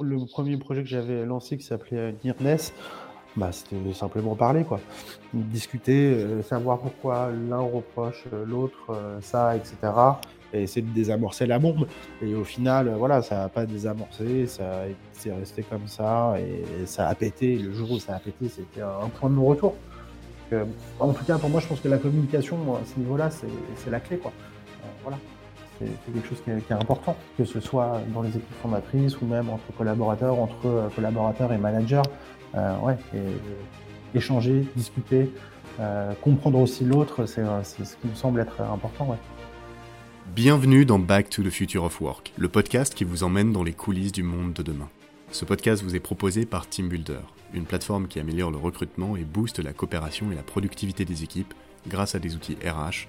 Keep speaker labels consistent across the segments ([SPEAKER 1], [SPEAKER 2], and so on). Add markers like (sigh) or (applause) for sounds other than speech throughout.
[SPEAKER 1] Le premier projet que j'avais lancé qui s'appelait Nearness, bah, c'était simplement parler, quoi. Discuter, euh, savoir pourquoi l'un reproche euh, l'autre euh, ça, etc. Et essayer de désamorcer la bombe. Et au final, voilà, ça n'a pas désamorcé, ça c'est resté comme ça, et, ça a pété. Le jour où ça a pété, c'était un, point de non-retour. en tout cas, pour moi, je pense que la communication, à ce niveau-là, c'est la clé, quoi. voilà c'est quelque chose qui est, important, que ce soit dans les équipes fondatrices ou même entre collaborateurs, entre collaborateurs et managers. Euh, ouais, et, échanger, discuter, euh, comprendre aussi l'autre, euh, c'est ce qui me semble être important. Ouais.
[SPEAKER 2] Bienvenue dans Back to the Future of Work, le podcast qui vous emmène dans les coulisses du monde de demain. Ce podcast vous est proposé par TeamBuilder, une plateforme qui améliore le recrutement et booste la coopération et la productivité des équipes grâce à des outils RH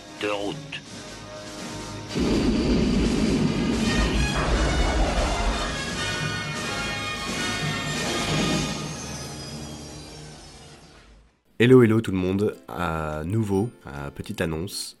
[SPEAKER 2] Hello hello tout le monde, à nouveau, à petite annonce,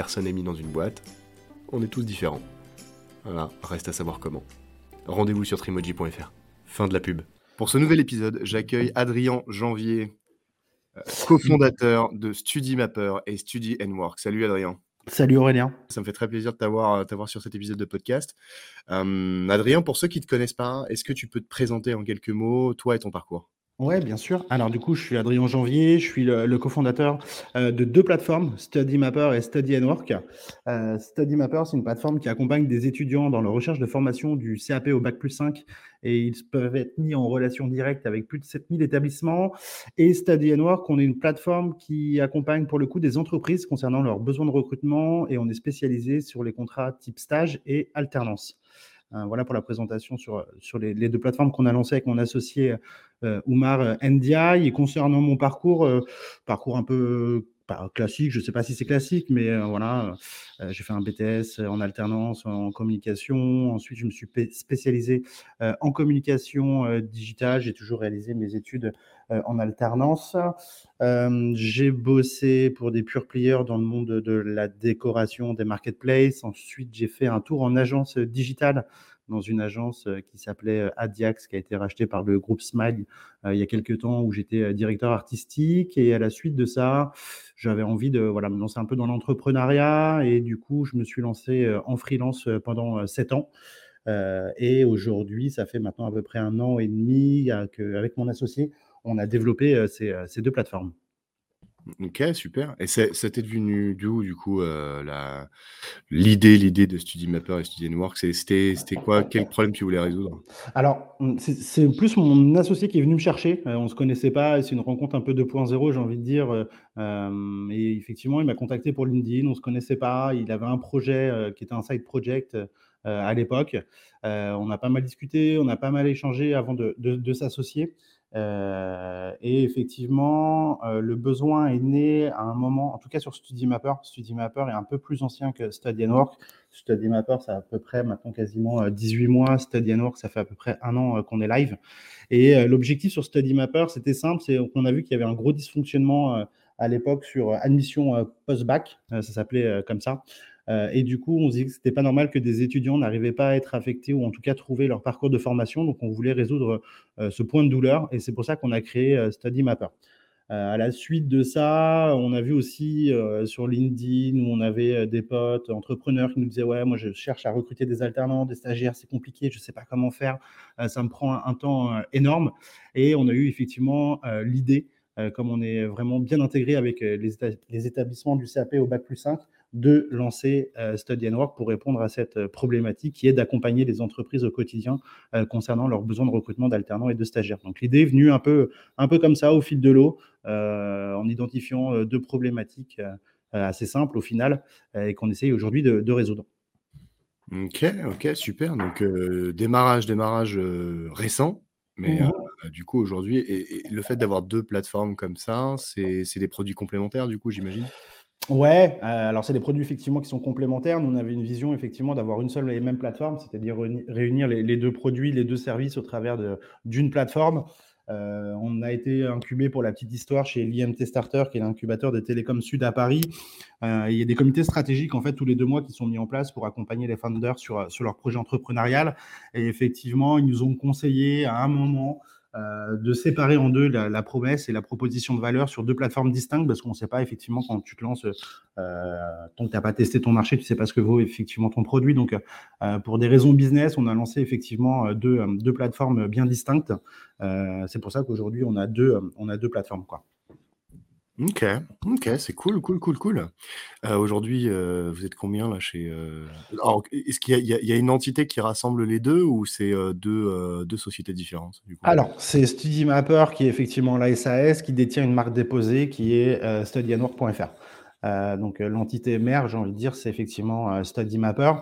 [SPEAKER 2] Personne n'est mis dans une boîte, on est tous différents. Voilà, reste à savoir comment. Rendez-vous sur trimoji.fr. Fin de la pub. Pour ce nouvel épisode, j'accueille Adrien Janvier, euh, cofondateur de StudyMapper et Study Work. Salut Adrien.
[SPEAKER 1] Salut Aurélien.
[SPEAKER 2] Ça me fait très plaisir de t'avoir, euh, sur cet épisode de podcast. Euh, Adrien, pour ceux qui ne te connaissent pas, est-ce que tu peux te présenter en quelques mots, toi et ton parcours?
[SPEAKER 1] Oui, bien sûr. Alors du coup, je suis Adrien Janvier, je suis le, cofondateur euh, de deux plateformes, StudyMapper et Study Work. Euh, StudyMapper, c'est une plateforme qui accompagne des étudiants dans leur recherche de formation du CAP au Bac plus 5 et ils peuvent être mis en relation directe avec plus de 7000 établissements. Et Study Work, on est une plateforme qui accompagne pour le coup des entreprises concernant leurs besoins de recrutement et on est spécialisé sur les contrats type stage et alternance. Euh, voilà pour la présentation sur, les deux plateformes qu'on a lancées avec mon associé euh, Oumar euh, Ndiaye. Et concernant mon parcours, parcours un peu classique, je ne sais pas si c'est classique, mais voilà, j'ai fait un BTS en alternance en communication. Ensuite, je me suis spécialisé en communication digitale. J'ai toujours réalisé mes études en alternance. j'ai bossé pour des pure players dans le monde de la décoration des marketplaces. Ensuite, j'ai fait un tour en agence digitale dans une agence euh, qui s'appelait euh, Adiax, qui a été rachetée par le groupe Smile euh, il y a quelques temps, où j'étais directeur artistique. Et à la suite de ça, j'avais envie de voilà, me lancer un peu dans l'entrepreneuriat. Et du coup, je me suis lancé en freelance pendant sept ans. et aujourd'hui, ça fait maintenant à peu près un an et demi qu'avec mon associé, on a développé ces, ces deux plateformes.
[SPEAKER 2] OK, super et ça t'est devenu d'où du coup, la l'idée l'idée de StudyMapper et StudyNWorks? C'est c'était quoi? Quel problème tu voulais résoudre?
[SPEAKER 1] Alors, mmh, c'est plus mon associé qui est venu me chercher, heu, on se connaissait pas c'est une rencontre un peu 2.0 j'ai envie de dire, heu, hem et effectivement il m'a contacté pour LinkedIn, on se connaissait pas, il avait un projet, qui était un side project, à l'époque. On a pas mal discuté, on a pas mal échangé avant de s'associer. Heu et effectivement, heu, le besoin est né à un moment, en tout cas sur StudyMapper. StudyMapper est un peu plus ancien que StudyNWorks. StudyMapper, ça a à peu près maintenant quasiment, heu, 18 mois. StudyNWorks, ça fait à peu près 1 an, qu'on est live et l'objectif sur StudyMapper, c'était simple, c'est qu'on a vu qu'il y avait un gros dysfonctionnement, à l'époque sur admission, post-bac, ça s'appelait, comme ça. Heu et du coup, on se dit que c'était pas normal que des étudiants n'arrivaient pas à être affectés ou en tout cas trouver leur parcours de formation. Donc on voulait résoudre, heu, ce point de douleur et c'est pour ça qu'on a créé, heu, StudyMapper. Heu, à la suite de ça, on a vu aussi, sur LinkedIn où on avait, des potes entrepreneurs qui nous disaient: «Ouais, moi je cherche à recruter des alternants, des stagiaires, c'est compliqué, je sais pas comment faire, ça me prend un temps, énorme» et on a eu effectivement, l'idée, comme on est vraiment bien intégré avec, les éta les établissements du CAP au bac+5, de lancer, heu, StudyNWorks pour répondre à cette, heu, problématique qui est d'accompagner les entreprises au quotidien, heu, concernant leurs besoins de recrutement d'alternants et de stagiaires. Donc l'idée est venue un peu un peu comme ça au fil de l'eau, en identifiant, heu, 2 problématiques, assez simples au final, et qu'on essaye aujourd'hui de de résoudre.
[SPEAKER 2] OK, OK, super donc démarrage démarrage, récent mais
[SPEAKER 1] Mmh mh.
[SPEAKER 2] heu, du coup aujourd'hui et et le fait d'avoir 2 plateformes comme ça, c'est des produits complémentaires du coup, j'imagine?
[SPEAKER 1] Ouais, heu, alors c'est des produits effectivement qui sont complémentaires. Nous, on avait une vision effectivement d'avoir une seule et même plateforme, c'est-à-dire réuni réunir les 2 produits, les 2 services au travers d'une plateforme. Heu, on a été incubés pour la petite histoire chez l'IMT Starter, qui est l'incubateur de Télécom Sud à Paris. Heu, il y a des comités stratégiques en fait tous les 2 mois qui sont mis en place pour accompagner les founders sur, leur projet entrepreneurial et effectivement, ils nous ont conseillé à un moment, de séparer en 2 la promesse et la proposition de valeur sur 2 plateformes distinctes parce qu'on sait pas effectivement quand tu te lances, heu, tant que tu as pas testé ton marché, tu sais pas ce que vaut effectivement ton produit donc heu, pour des raisons business, on a lancé effectivement, heu, 2, hem, 2 plateformes bien distinctes. C'est pour ça qu'aujourd'hui on a 2, hem, on a 2 plateformes, quoi.
[SPEAKER 2] OK, OK, c'est cool, cool, cool, cool. Heu, aujourd'hui, heu, vous êtes combien là chez, heu alors est-ce qu'il y a une entité qui rassemble les 2 ou c'est, heu, 2, heu, 2 sociétés différentes?
[SPEAKER 1] Alors, c'est StudyMapper qui est effectivement la SAS, qui détient une marque déposée qui est, heu, StudyNWorks.fr. Heu, donc l'entité mère, j'ai envie de dire, c'est effectivement, StudyMapper.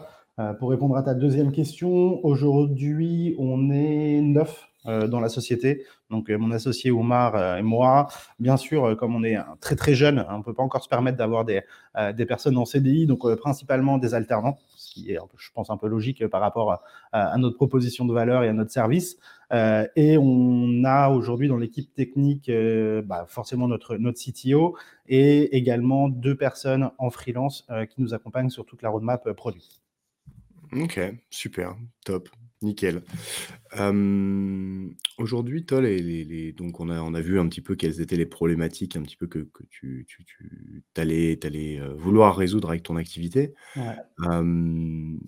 [SPEAKER 1] Pour répondre à ta 2e question, aujourd'hui, on est 9, heu, dans la société. Donc heu, mon associé Oumar, heu, et moi. Bien sûr, comme on est très, très jeune, on peut pas encore se permettre d'avoir des, des personnes en CDI, donc principalement des alternants, ce qui est je pense, un peu logique par rapport à notre proposition de valeur et à notre service. Et on a aujourd'hui dans l'équipe technique, bah, forcément notre notre CTO et également 2 personnes en freelance, qui nous accompagnent sur toute la roadmap, produit.
[SPEAKER 2] OK, super, top, nickel. Aujourd'hui, toi, les les les donc on a on a vu un petit peu quelles étaient les problématiques un petit peu que que tu tu tu tu allais tu allais, heu, vouloir résoudre avec ton activité.
[SPEAKER 1] Ouais.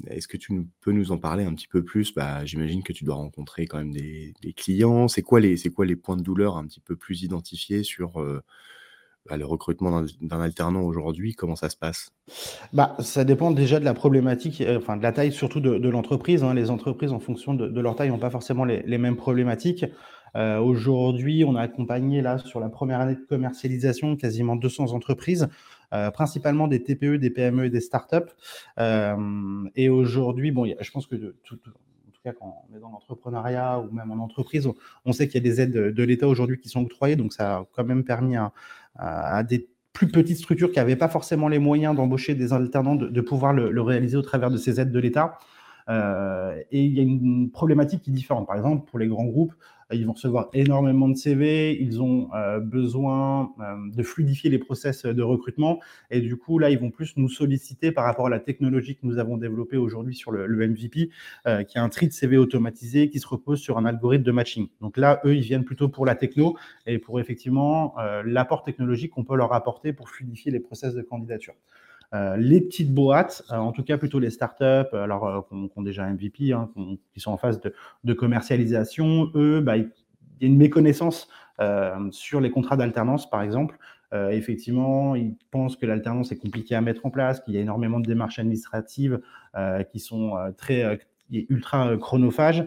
[SPEAKER 2] Est-ce que tu peux nous en parler un petit peu plus? Bah, j'imagine que tu dois rencontrer quand même des des clients. C'est quoi les c'est quoi les points de douleur un petit peu plus identifiés sur, heu, bah, le recrutement d'un alternant aujourd'hui? Comment ça se passe?
[SPEAKER 1] Bah, ça dépend déjà de la problématique, heu, enfin de la taille surtout de l'entreprise, hein. Les entreprises en fonction de leur taille ont pas forcément les mêmes problématiques. Heu, aujourd'hui, on a accompagné là sur la 1re année de commercialisation quasiment 200 entreprises, heu, principalement des TPE, des PME et des startups. Et aujourd'hui, je pense que tout quand on est dans l'entrepreneuriat ou même en entreprise, on sait qu'il y a des aides de l'État aujourd'hui qui sont octroyées, donc ça a quand même permis à des plus petites structures qui avaient pas forcément les moyens d'embaucher des alternants de pouvoir le réaliser au travers de ces aides de l'État. Heu et il y a une problématique qui est différente. Par exemple, pour les grands groupes, ils vont recevoir énormément de CV, ils ont, heu, besoin, hem, de fluidifier les process, de recrutement et du coup, là, ils vont plus nous solliciter par rapport à la technologie que nous avons développée aujourd'hui sur le MVP, heu, qui est un tri de CV automatisé qui se repose sur un algorithme de matching. Donc là, eux, ils viennent plutôt pour la techno et pour effectivement, l'apport technologique qu'on peut leur apporter pour fluidifier les process de candidature. Heu, les petites boîtes, heu, en tout cas plutôt les startups, alors, heu, qui ont déjà MVP, hein, qui ont qui sont en phase de commercialisation, eux, bah, il y a une méconnaissance, hem, sur les contrats d'alternance, par exemple. effectivement, ils pensent que l'alternance est compliquée à mettre en place, qu'il y a énormément de démarches administratives qui sont très ultra chronophages.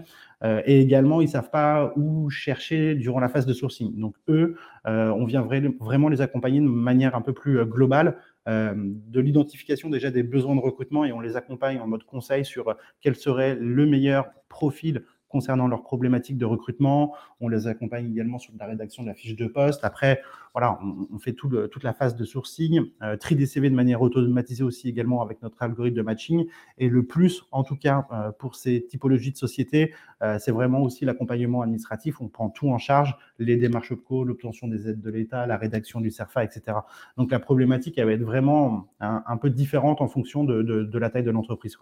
[SPEAKER 1] et également, ils ne savent pas où chercher durant la phase de sourcing. Donc, eux, on vient vraiment les accompagner de manière un peu plus globale euh, de l'identification déjà des besoins de recrutement et on les accompagne en mode conseil sur quel serait le meilleur profil concernant leurs problématiques de recrutement. On les accompagne également sur la rédaction de la fiche de poste. Après, voilà, on, fait tout toute la phase de sourcing, euh, tri des CV de manière automatisée aussi également avec notre algorithme de matching. Et le plus, en tout cas, euh, pour ces typologies de sociétés, euh, c'est vraiment aussi l'accompagnement administratif. On prend tout en charge, les démarches OPCO, l'obtention des aides de l'État, la rédaction du CERFA, etc. Donc la problématique, elle va être vraiment un, peu différente en fonction de la taille de l'entreprise.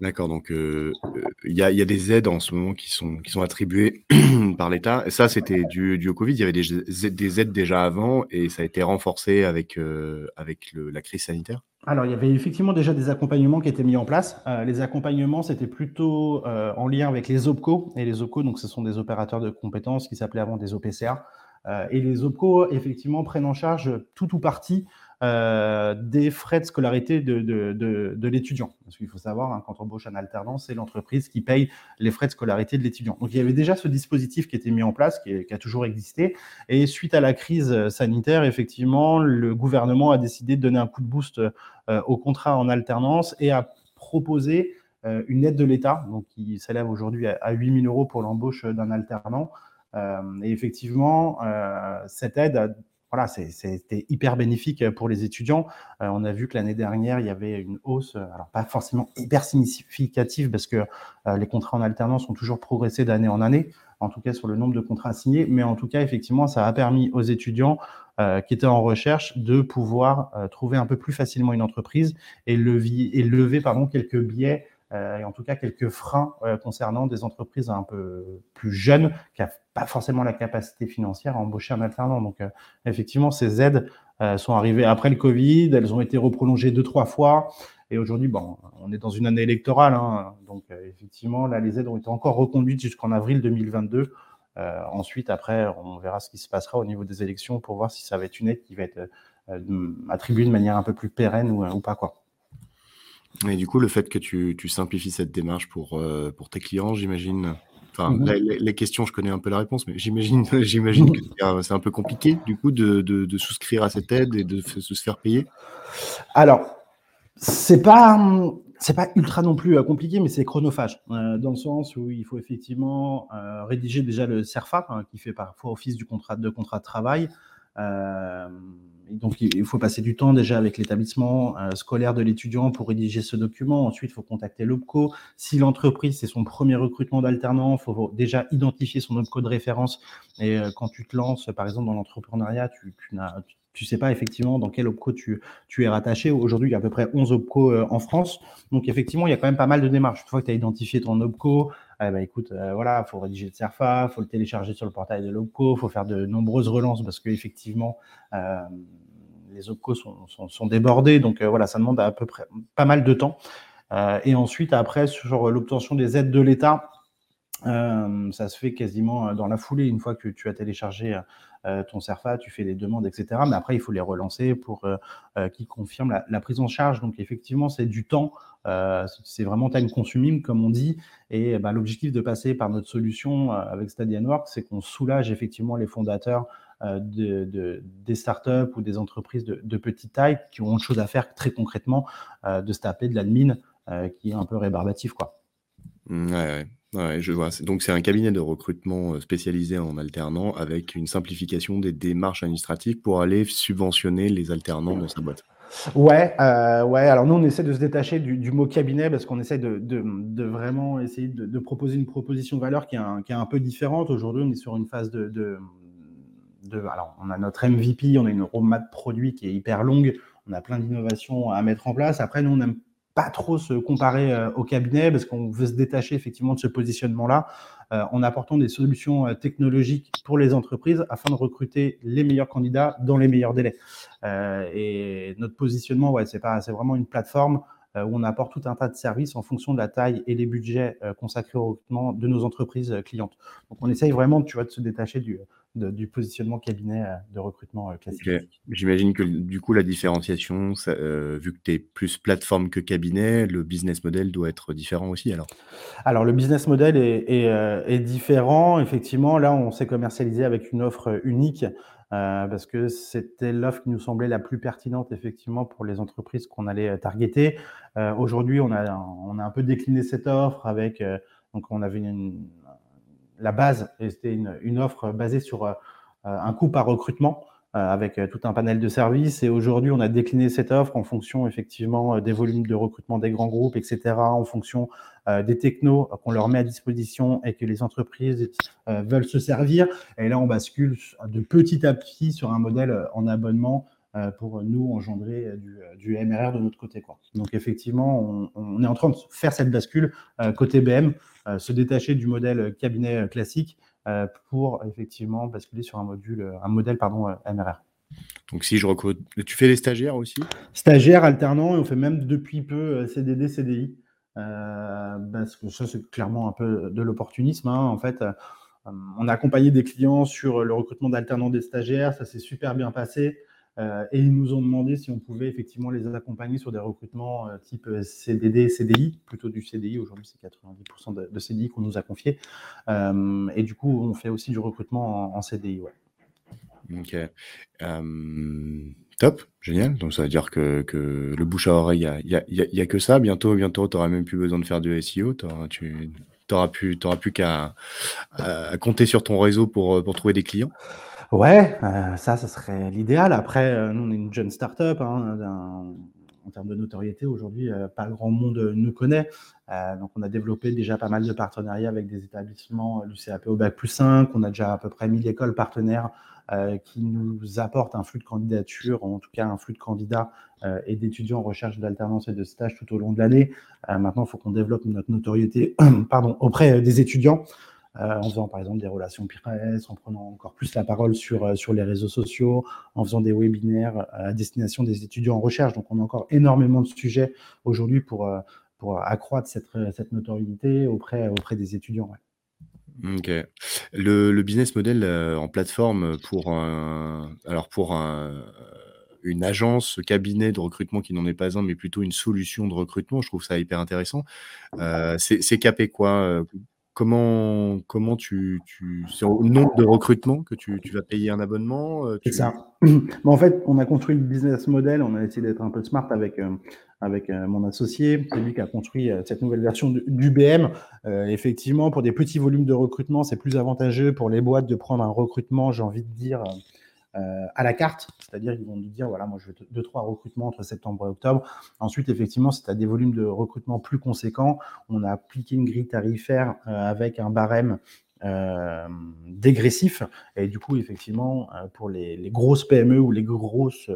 [SPEAKER 2] D'accord, donc euh, euh, il y, a, des aides en ce moment qui sont, qui sont attribuées (clears throat) par l'État. Ça, c'était dû, au Covid. Il y avait des, des, aides déjà avant et ça a été renforcé avec, euh, avec la crise sanitaire?
[SPEAKER 1] Alors, il y avait effectivement déjà des accompagnements qui étaient mis en place. les accompagnements, c'était plutôt en lien avec les OPCO. Et les OPCO, donc, ce sont des opérateurs de compétences qui s'appelaient avant des OPCA. et les OPCO, effectivement, prennent en charge tout ou partie euh, des frais de scolarité de, de, de, l'étudiant. Parce qu'il faut savoir, hein, quand on embauche un alternance, c'est l'entreprise qui paye les frais de scolarité de l'étudiant. Donc il y avait déjà ce dispositif qui était mis en place, qui, a toujours existé. Et suite à la crise sanitaire, effectivement, le gouvernement a décidé de donner un coup de boost euh, au contrat en alternance et a proposé euh, une aide de l'État, qui s'élève aujourd'hui à, 8 000 euros pour l'embauche d'un alternant. et effectivement, cette aide a voilà, c'était hyper bénéfique pour les étudiants. Euh, on a vu que l'année dernière, il y avait une hausse, alors pas forcément hyper significative parce que euh, les contrats en alternance ont toujours progressé d'année en année, en tout cas sur le nombre de contrats signés, mais en tout cas, effectivement, ça a permis aux étudiants euh, qui étaient en recherche de pouvoir trouver un peu plus facilement une entreprise et lever, et lever pardon, quelques biais euh, et en tout cas quelques freins euh, concernant des entreprises un peu plus jeunes qui n'ont pas forcément la capacité financière à embaucher un alternant. Donc, euh, effectivement, ces aides sont arrivées après le Covid, elles ont été reprolongées deux, trois fois. Et aujourd'hui, bon, on est dans une année électorale, hein, donc effectivement, là, les aides ont été encore reconduites jusqu'en avril 2022. ensuite, après, on verra ce qui se passera au niveau des élections pour voir si ça va être une aide qui va être attribuée de manière un peu plus pérenne ou, ou pas. Quoi.
[SPEAKER 2] Et du coup, le fait que tu, tu simplifies cette démarche pour, euh, pour tes clients, j'imagine. Enfin, mmh les, questions, je connais un peu la réponse, mais j'imagine, (laughs) j'imagine que c'est un peu compliqué, du coup, de, de, de, souscrire à cette aide et de se faire payer.
[SPEAKER 1] Alors, c'est pas, c'est pas ultra non plus euh, compliqué, mais c'est chronophage, euh, dans le sens où il faut effectivement rédiger déjà le CERFA, hein, qui fait parfois office du contrat de contrat de travail. Euh, donc, il faut passer du temps déjà avec l'établissement euh, scolaire de l'étudiant pour rédiger ce document. Ensuite, il faut contacter l'OPCO. Si l'entreprise, c'est son premier recrutement d'alternant, il faut déjà identifier son OPCO de référence. Et euh, quand tu te lances, par exemple, dans l'entrepreneuriat, tu, tu sais pas effectivement dans quel OPCO tu, tu es rattaché. Aujourd'hui, il y a à peu près 11 OPCO euh, en France. Donc, effectivement, il y a quand même pas mal de démarches. Une fois que tu as identifié ton OPCO, eh ben, écoute, voilà, il faut rédiger le CERFA, il faut le télécharger sur le portail de l'OPCO, il faut faire de nombreuses relances parce qu'effectivement, euh, les OPCO sont, débordés. Donc euh, voilà, ça demande à peu près pas mal de temps. Euh, et ensuite, après, sur l'obtention des aides de l'État, euh, ça se fait quasiment dans la foulée. Une fois que tu as téléchargé ton CERFA, tu fais les demandes, etc. Mais après, il faut les relancer pour qu'ils confirment la, prise en charge. Donc, effectivement, c'est du temps. c'est vraiment time consuming, comme on dit. Et bah, l'objectif de passer par notre solution avec Stadian Work, c'est qu'on soulage effectivement les fondateurs euh, de, des startups ou des entreprises de, petite taille qui ont autre chose à faire très concrètement euh, de se taper de l'admin euh, qui est un peu rébarbatif. Quoi.
[SPEAKER 2] Mmh, ouais, ouais. je vois. Donc, c'est un cabinet de recrutement spécialisé en alternants avec une simplification des démarches administratives pour aller subventionner les alternants dans sa boîte.
[SPEAKER 1] Ouais, ouais. Alors nous, on essaie de se détacher du, mot cabinet parce qu'on essaie de, vraiment essayer de, proposer une proposition de valeur qui est un peu différente. Aujourd'hui, on est sur une phase de, alors, on a notre MVP, on a une roadmap produit qui est hyper longue, on a plein d'innovations à mettre en place. Après, nous, on n'aime pas trop se comparer euh, au cabinet parce qu'on veut se détacher effectivement de ce positionnement-là euh, en apportant des solutions euh, technologiques pour les entreprises afin de recruter les meilleurs candidats dans les meilleurs délais. et notre positionnement, ouais, c'est pas, c'est vraiment une plateforme où on apporte tout un tas de services en fonction de la taille et les budgets consacrés au recrutement de nos entreprises clientes. Donc, on essaye vraiment, tu vois, de se détacher du, du positionnement cabinet euh, de recrutement euh, classique.
[SPEAKER 2] J'imagine que du coup, la différenciation, euh, vu que tu es plus plateforme que cabinet, le business model doit être différent aussi alors?
[SPEAKER 1] Alors, le business model est, est, différent. Effectivement, là, on s'est commercialisé avec une offre unique. Parce que c'était l'offre qui nous semblait la plus pertinente effectivement pour les entreprises qu'on allait targeter. Aujourd'hui, on a, on a un peu décliné cette offre avec, donc on avait une, la base, c'était une, offre basée sur euh, un coût par recrutement euh, avec euh, tout un panel de services. Et aujourd'hui, on a décliné cette offre en fonction effectivement des volumes de recrutement des grands groupes, etc., en fonction des technos qu'on leur met à disposition et que les entreprises veulent se servir. Et là, on bascule de petit à petit sur un modèle en abonnement pour nous engendrer du, MRR de notre côté. Quoi. Donc effectivement, on, est en train de faire cette bascule côté BM euh, se détacher du modèle cabinet euh, classique euh, pour effectivement basculer sur un module, un modèle pardon, MRR.
[SPEAKER 2] Donc si je recrute, tu fais les stagiaires aussi?
[SPEAKER 1] Stagiaires, alternants, et on fait même depuis peu CDD, CDI. parce que ça, c'est clairement un peu de l'opportunisme. Hein. En fait, on a accompagné des clients sur le recrutement d'alternants des stagiaires, ça s'est super bien passé. Euh, et ils nous ont demandé si on pouvait effectivement les accompagner sur des recrutements euh, type euh, CDD, CDI, plutôt du CDI. Aujourd'hui, c'est 90% de, CDI qu'on nous a confié. et du coup, on fait aussi du recrutement en, CDI.
[SPEAKER 2] Ok. top, génial. Donc ça veut dire que, le bouche à oreille, il n'y a, que ça. Bientôt, bientôt tu n'auras même plus besoin de faire du SEO. Tu n'auras plus, qu'à compter sur ton réseau pour trouver des clients.
[SPEAKER 1] Ouais, euh, ça, ça serait l'idéal. Après, euh, nous, on est une jeune start-up. Hein, en termes de notoriété, aujourd'hui, euh, pas grand monde nous connaît. donc, on a développé déjà pas mal de partenariats avec des établissements du CAP au Bac plus 5. On a déjà à peu près 1000 écoles partenaires qui nous apportent un flux de candidatures, en tout cas un flux de candidats et d'étudiants en recherche d'alternance et de stage tout au long de l'année. maintenant, il faut qu'on développe notre notoriété (clears throat) pardon, auprès des étudiants. Euh, en faisant par exemple des relations presse, en prenant encore plus la parole sur, euh, sur les réseaux sociaux, en faisant des webinaires à destination des étudiants en recherche. Donc on a encore énormément de sujets aujourd'hui pour, euh, pour accroître cette, cette notoriété auprès, auprès des étudiants.
[SPEAKER 2] Ok. Le, le, business model en plateforme pour alors pour un, une agence, cabinet de recrutement qui n'en est pas un, mais plutôt une solution de recrutement, je trouve ça hyper intéressant. Euh, c'est capé quoi Comment, comment tu, tu c'est au nombre de recrutement que tu, tu vas payer un abonnement
[SPEAKER 1] euh, C'est ça. (clears throat) en fait, on a construit le business model, on a essayé d'être un peu smart avec, euh, avec euh, mon associé, c'est lui qui a construit cette nouvelle version d'UBM. effectivement, pour des petits volumes de recrutement, c'est plus avantageux pour les boîtes de prendre un recrutement, j'ai envie de dire, à la carte, c'est-à-dire qu'ils vont nous dire voilà, moi je veux deux, trois recrutements entre septembre et octobre. Ensuite, effectivement, si tu as des volumes de recrutement plus conséquents, on a appliqué une grille tarifaire euh, avec un barème euh, dégressif. Et du coup, effectivement, pour les, grosses PME ou les grosses,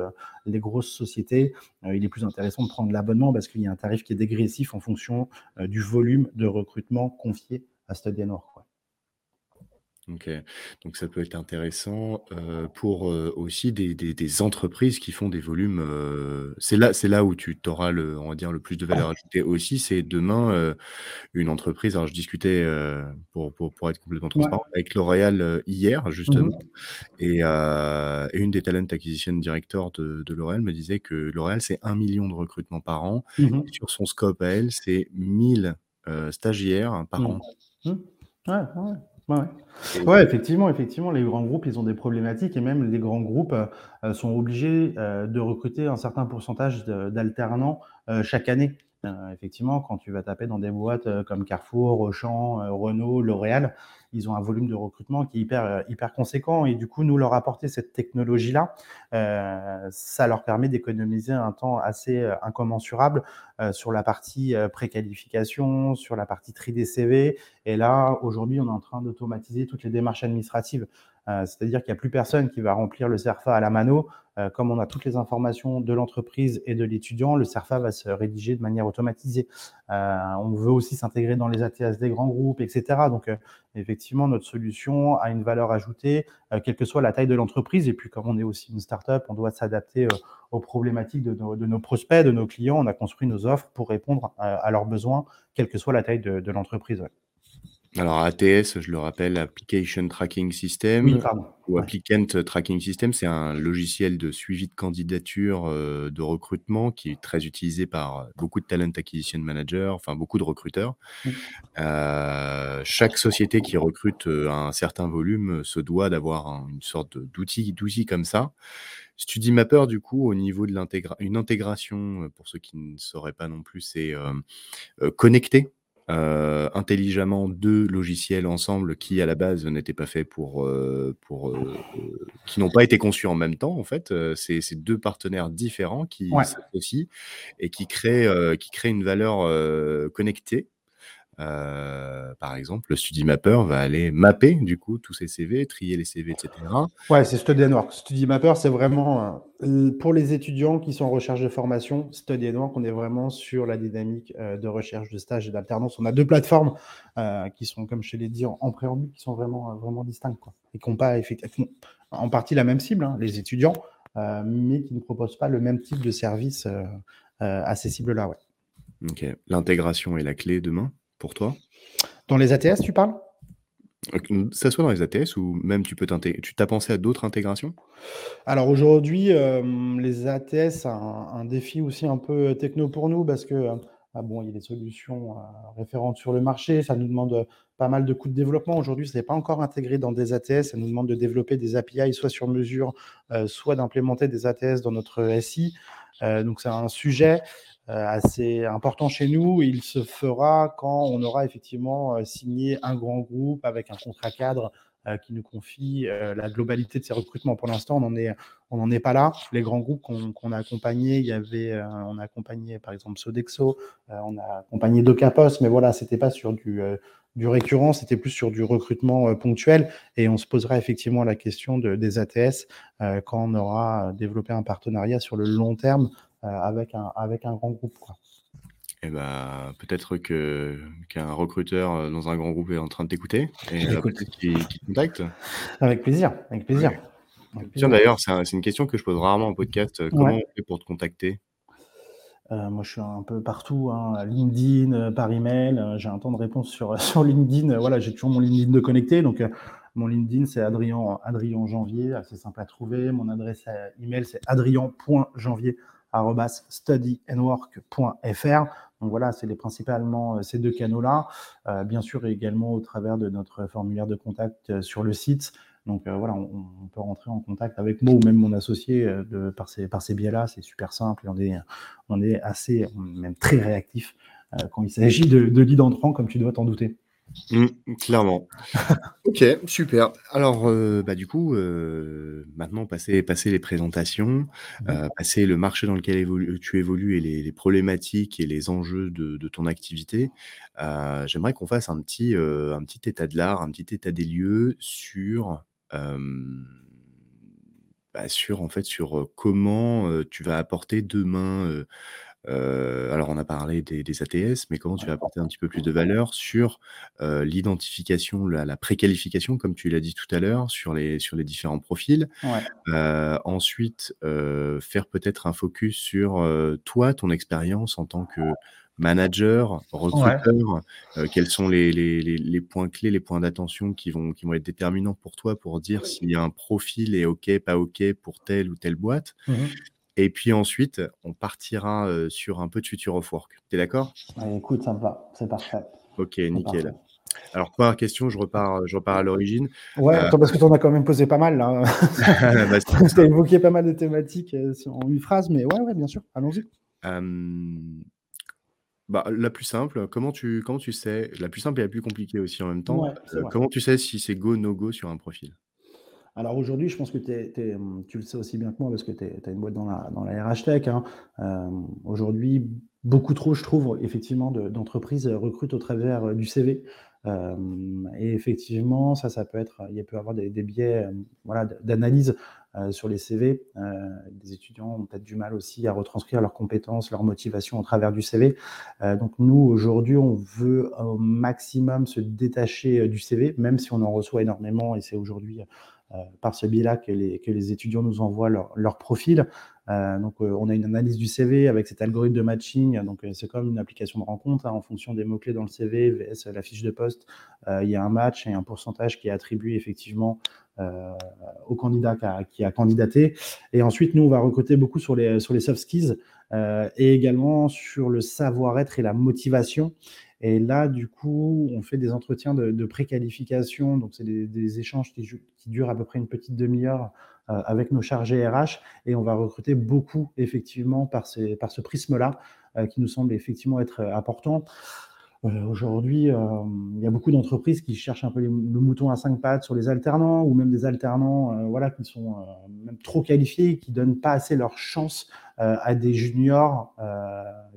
[SPEAKER 1] les grosses sociétés, il est plus intéressant de prendre l'abonnement parce qu'il y a un tarif qui est dégressif en fonction du volume de recrutement confié à Study.
[SPEAKER 2] OK. Donc ça peut être intéressant, pour, aussi des des entreprises qui font des volumes, c'est là c'est là où tu auras le on va dire le plus de valeur ajoutée aussi, c'est demain, une entreprise alors je discutais, pour pour pour être complètement transparent avec L'Oréal, hier mmh justement et une des talent acquisition directors de de L'Oréal me disait que L'Oréal c'est un million de recrutements par an mmh sur son scope à elle, c'est 1000 stagiaires par mmh. an.
[SPEAKER 1] Ouais, ouais. Ouais, effectivement, effectivement, les grands groupes, ils ont des problématiques et même les grands groupes euh, sont obligés euh, de recruter un certain pourcentage d'alternants euh, chaque année. effectivement, quand tu vas taper dans des boîtes comme Carrefour, Auchan, Renault, L'Oréal, ils ont un volume de recrutement qui est hyper, hyper conséquent. Et du coup, nous leur apporter cette technologie-là, ça leur permet d'économiser un temps assez incommensurable sur la partie préqualification, sur la partie tri des CV. Et là, aujourd'hui, on est en train d'automatiser toutes les démarches administratives. C'est-à-dire qu'il n'y a plus personne qui va remplir le CERFA à la mano. comme on a toutes les informations de l'entreprise et de l'étudiant, le CERFA va se rédiger de manière automatisée. on veut aussi s'intégrer dans les ATS des grands groupes, etc. Donc, effectivement notre solution a une valeur ajoutée, quelle que soit la taille de l'entreprise. Et puis, comme on est aussi une startup, on doit s'adapter aux problématiques de nos, prospects, de nos clients. On a construit nos offres pour répondre à, leurs besoins, quelle que soit la taille de, l'entreprise.
[SPEAKER 2] Alors ATS, je le rappelle, Application Tracking System ou Applicant Tracking System, c'est un logiciel de suivi de candidature euh, de recrutement qui est très utilisé par beaucoup de talent acquisition managers, enfin beaucoup de recruteurs. Euh, chaque société qui recrute euh, un certain volume se doit d'avoir une sorte d'outil d'outil comme ça. StudyMapper, du coup, au niveau de l'intégration, intégration, pour ceux qui ne sauraient pas non plus, c'est connecter euh, intelligemment deux logiciels ensemble qui à la base n'étaient pas faits pour, euh, pour euh, qui n'ont pas été conçus en même temps en fait. c'est deux partenaires différents qui s'associent et qui créent, qui créent une valeur connectée euh, par exemple, le StudyMapper va aller mapper du coup tous ces CV, trier les CV, etc.
[SPEAKER 1] Ouais, c'est StudyNork. StudyMapper, c'est vraiment euh, pour les étudiants qui sont en recherche de formation. StudyNork, on est vraiment sur la dynamique euh, de recherche de stage et d'alternance. On a deux plateformes qui sont, comme je l'ai dit en, préambule, qui sont vraiment, vraiment distinctes quoi, et qui n'ont pas effectivement en partie la même cible, hein, les étudiants, mais qui ne proposent pas le même type de service à ces cibles-là. Ouais.
[SPEAKER 2] Ok. L'intégration est la clé demain? Pour toi
[SPEAKER 1] Dans les ATS, tu parles?
[SPEAKER 2] Ça soit dans les ATS ou même tu peux t'intégrer. Tu t'as pensé à d'autres intégrations?
[SPEAKER 1] Alors aujourd'hui, euh, les ATS, un, un, défi aussi un peu euh, techno pour nous parce que euh, ah bon, il y a des solutions référentes sur le marché, ça nous demande pas mal de coûts de développement. Aujourd'hui, ce n'est pas encore intégré dans des ATS, ça nous demande de développer des API soit sur mesure, soit d'implémenter des ATS dans notre SI. donc c'est un sujet. Euh, assez important chez nous. Il se fera quand on aura effectivement euh, signé un grand groupe avec un contrat cadre euh, qui nous confie la globalité de ces recrutements. Pour l'instant, on n'en est, pas là. Les grands groupes qu'on a accompagnés, il y avait, on a accompagné par exemple Sodexo, on a accompagné Docapos, mais voilà, c'était pas sur du, récurrent, c'était plus sur du recrutement ponctuel. Et on se posera effectivement la question de, des ATS quand on aura développé un partenariat sur le long terme avec, un, avec un grand groupe. Quoi.
[SPEAKER 2] Eh bah, peut-être que qu'un recruteur euh, dans un grand groupe est en train de t'écouter et (laughs) peut-être qu'il contacte.
[SPEAKER 1] Avec plaisir, avec plaisir.
[SPEAKER 2] Tiens, d'ailleurs, c'est une question que je pose rarement en podcast. Euh, comment on fait pour te contacter?
[SPEAKER 1] Moi, je suis un peu partout, hein, LinkedIn, par email. j'ai un temps de réponse sur, (laughs) sur LinkedIn. voilà, j'ai toujours mon LinkedIn de connecté. Donc, mon LinkedIn, c'est Adrien, Adrien Janvier. C'est simple à trouver. Mon adresse email, c'est adrien.janvier studyandwork.fr. Donc voilà, c'est les principalement euh, ces deux canaux-là. Euh, bien sûr, également au travers de notre formulaire de contact euh, sur le site. Donc voilà, on, peut rentrer en contact avec moi ou même mon associé par ces, par ces biais-là. C'est super simple et on est, on est assez, même très réactif quand il s'agit de, de entrant, comme tu dois t'en douter.
[SPEAKER 2] Mmh, clairement. (laughs) Ok, super. Alors, euh, bah, du coup, euh, maintenant, passer, passer les présentations, mmh. euh, passer le marché dans lequel tu évolues et les, problématiques et les enjeux de, ton activité, j'aimerais qu'on fasse un petit, un petit état de l'art, un petit état des lieux sur, bah, sur, en fait, sur comment tu vas apporter demain euh, alors on a parlé des ATS, mais comment tu vas apporter un petit peu plus de valeur sur, euh, l'identification, la préqualification comme tu l'as dit tout à l'heure, sur les sur les différents profils? Euh, ensuite, faire peut-être un focus sur, toi, ton expérience en tant que manager, recruteur, quels sont les les points clés, les points d'attention qui vont qui vont être déterminants pour toi pour dire s'il un profil est OK, pas OK pour telle ou telle boîte. Mmh et puis ensuite, on partira sur un peu de Future of Work. Tu es d'accord
[SPEAKER 1] Écoute, va, c'est parfait.
[SPEAKER 2] Ok, nickel. Alors, première question, je repars, je repars à l'origine.
[SPEAKER 1] Ouais, parce que tu en as quand même posé pas mal là. (laughs) bah, tu (laughs) as évoqué pas mal de thématiques en une phrase, mais ouais, ouais bien sûr, allons-y.
[SPEAKER 2] bah, la plus simple, comment tu, comment tu sais, la plus simple et la plus compliquée aussi en même temps, comment tu sais si c'est go, no go sur un profil?
[SPEAKER 1] Alors aujourd'hui, je pense que hum, tu le sais aussi bien que moi parce que tu as une boîte dans la, dans la RH Tech. Hein. Euh, aujourd'hui, beaucoup trop, je trouve, effectivement, d'entreprises recrutent au travers euh, du CV. Euh, et effectivement, ça, ça peut être, il peut y avoir des, biais voilà, d'analyse sur les CV. des étudiants ont peut-être du mal aussi à retranscrire leurs compétences, leur motivation au travers du CV. donc nous, aujourd'hui, on veut au maximum se détacher du CV, même si on en reçoit énormément, et c'est aujourd'hui par ce biais-là que les, que les étudiants nous envoient leur, leur profil. Euh, donc, euh, on a une analyse du CV avec cet algorithme de matching. Donc, euh, c'est comme une application de rencontre hein, en fonction des mots-clés dans le CV, vs la fiche de poste. il y a un match et un pourcentage qui est attribué effectivement au candidat qui a, qui a, candidaté. Et ensuite, nous, on va recruter beaucoup sur les, sur les soft skills et également sur le savoir-être et la motivation. Et là, du coup, on fait des entretiens de, préqualification. Donc, c'est des, échanges qui, durent à peu près une petite demi-heure euh, avec nos chargés RH. Et on va recruter beaucoup, effectivement, par ce prisme-là, euh, qui nous semble effectivement être euh, important. Aujourd'hui, il y a beaucoup d'entreprises qui cherchent un peu le mouton à cinq pattes sur les alternants ou même des alternants voilà, qui sont même trop qualifiés, qui ne donnent pas assez leur chance à des juniors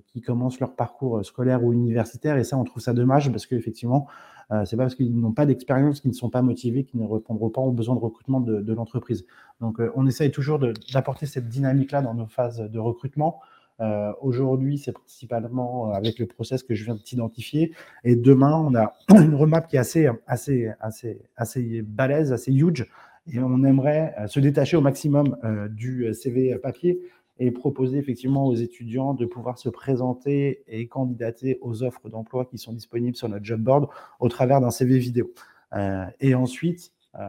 [SPEAKER 1] qui commencent leur parcours scolaire ou universitaire. Et ça, on trouve ça dommage parce qu'effectivement, euh, c'est pas parce qu'ils n'ont pas d'expérience qu'ils ne sont pas motivés, qu'ils ne répondront pas aux besoins de recrutement de, l'entreprise. Donc, on essaye toujours d'apporter cette dynamique-là dans nos phases de recrutement. Euh, aujourd'hui, c'est principalement avec le process que je viens de t'identifier. Et demain, on a (clears throat) une remap qui est assez, assez, assez, assez balèze, assez huge. Et on aimerait se détacher au maximum du CV papier et proposer effectivement aux étudiants de pouvoir se présenter et candidater aux offres d'emploi qui sont disponibles sur notre job board au travers d'un CV vidéo. Euh, et ensuite, euh,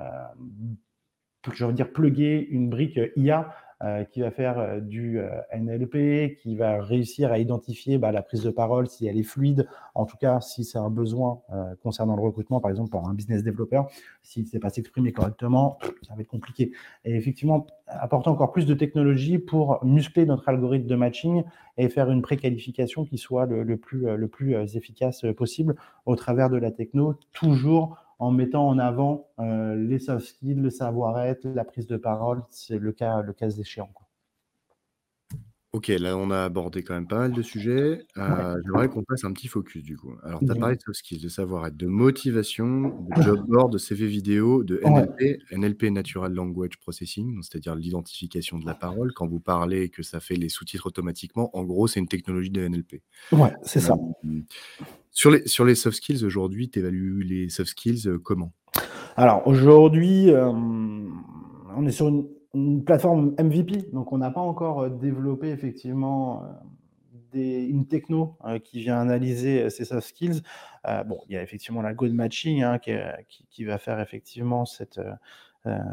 [SPEAKER 1] je veux dire, plugger une brique IA euh, qui va faire euh, du euh, NLP, qui va réussir à identifier bah, la prise de parole si elle est fluide, en tout cas si c'est un besoin concernant le recrutement, par exemple pour un business développeur, s'il ne sait pas s'exprimer correctement, ça va être compliqué. Et effectivement, apporter encore plus de technologie pour muscler notre algorithme de matching et faire une préqualification qui soit le plus, le plus efficace possible au travers de la techno, toujours en mettant en avant euh, les soft skills, le savoir-être, la prise de parole, c'est le cas, le cas échéant.
[SPEAKER 2] Ok, là on a abordé quand même pas mal de sujets. Euh, j'aimerais qu'on fasse un petit focus du coup. Alors, tu as parlé de soft skills, de savoir-être, de motivation, de job (laughs) board, de CV vidéo, de NLP, NLP Natural Language Processing, c'est-à-dire l'identification de la parole. Quand vous parlez que ça fait les sous-titres automatiquement, en gros, c'est une technologie de NLP.
[SPEAKER 1] Ouais, c'est ça.
[SPEAKER 2] Sur les, sur les soft skills, aujourd'hui, tu évalues les soft skills euh, comment?
[SPEAKER 1] Alors, aujourd'hui, euh, on est sur une, plateforme MVP, donc on n'a pas encore euh, développé effectivement des, une techno qui vient analyser ces soft skills. bon, il y a effectivement la de matching hein, qui, qui, va faire effectivement cette,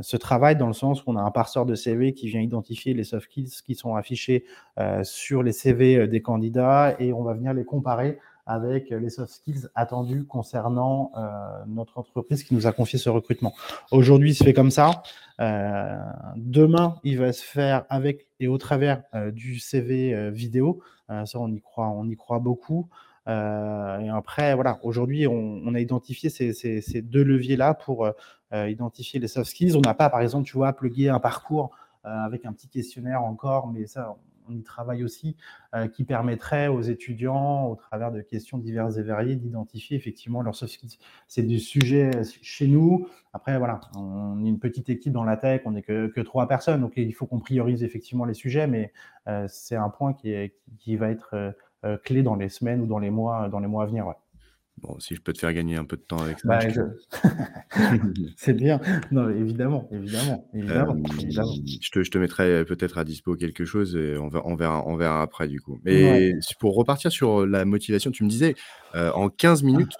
[SPEAKER 1] ce travail dans le sens où on a un parseur de CV qui vient identifier les soft skills qui sont affichés sur les CV des candidats et on va venir les comparer avec les soft skills attendus concernant euh, notre entreprise qui nous a confié ce recrutement. Aujourd'hui, il se fait comme ça. Euh, demain, il va se faire avec et au travers euh, du CV vidéo. ça, on y croit, on y croit beaucoup. et après, voilà, aujourd'hui, on, a identifié ces, ces deux leviers-là pour identifier les soft skills. On n'a pas, par exemple, tu vois, plugué un parcours avec un petit questionnaire encore, mais ça, on y travaille aussi, euh, qui permettrait aux étudiants, au travers de questions diverses et variées, d'identifier effectivement leurs soft. C'est du sujet chez nous. Après, voilà, on est une petite équipe dans la tech, on n'est que, trois personnes, donc il faut qu'on priorise effectivement les sujets, mais euh, c'est un point qui, va être euh, clé dans les semaines ou dans les mois, dans les mois à venir.
[SPEAKER 2] Bon, si je peux te faire gagner un peu de temps avec ça.
[SPEAKER 1] Bah, (laughs) c'est bien. Non, évidemment, évidemment, évidemment,
[SPEAKER 2] euh, Je, te, je te mettrai peut-être à dispo quelque chose et on, va, on, verra, on verra après du coup. Mais pour repartir sur la motivation, tu me disais euh, en 15 minutes.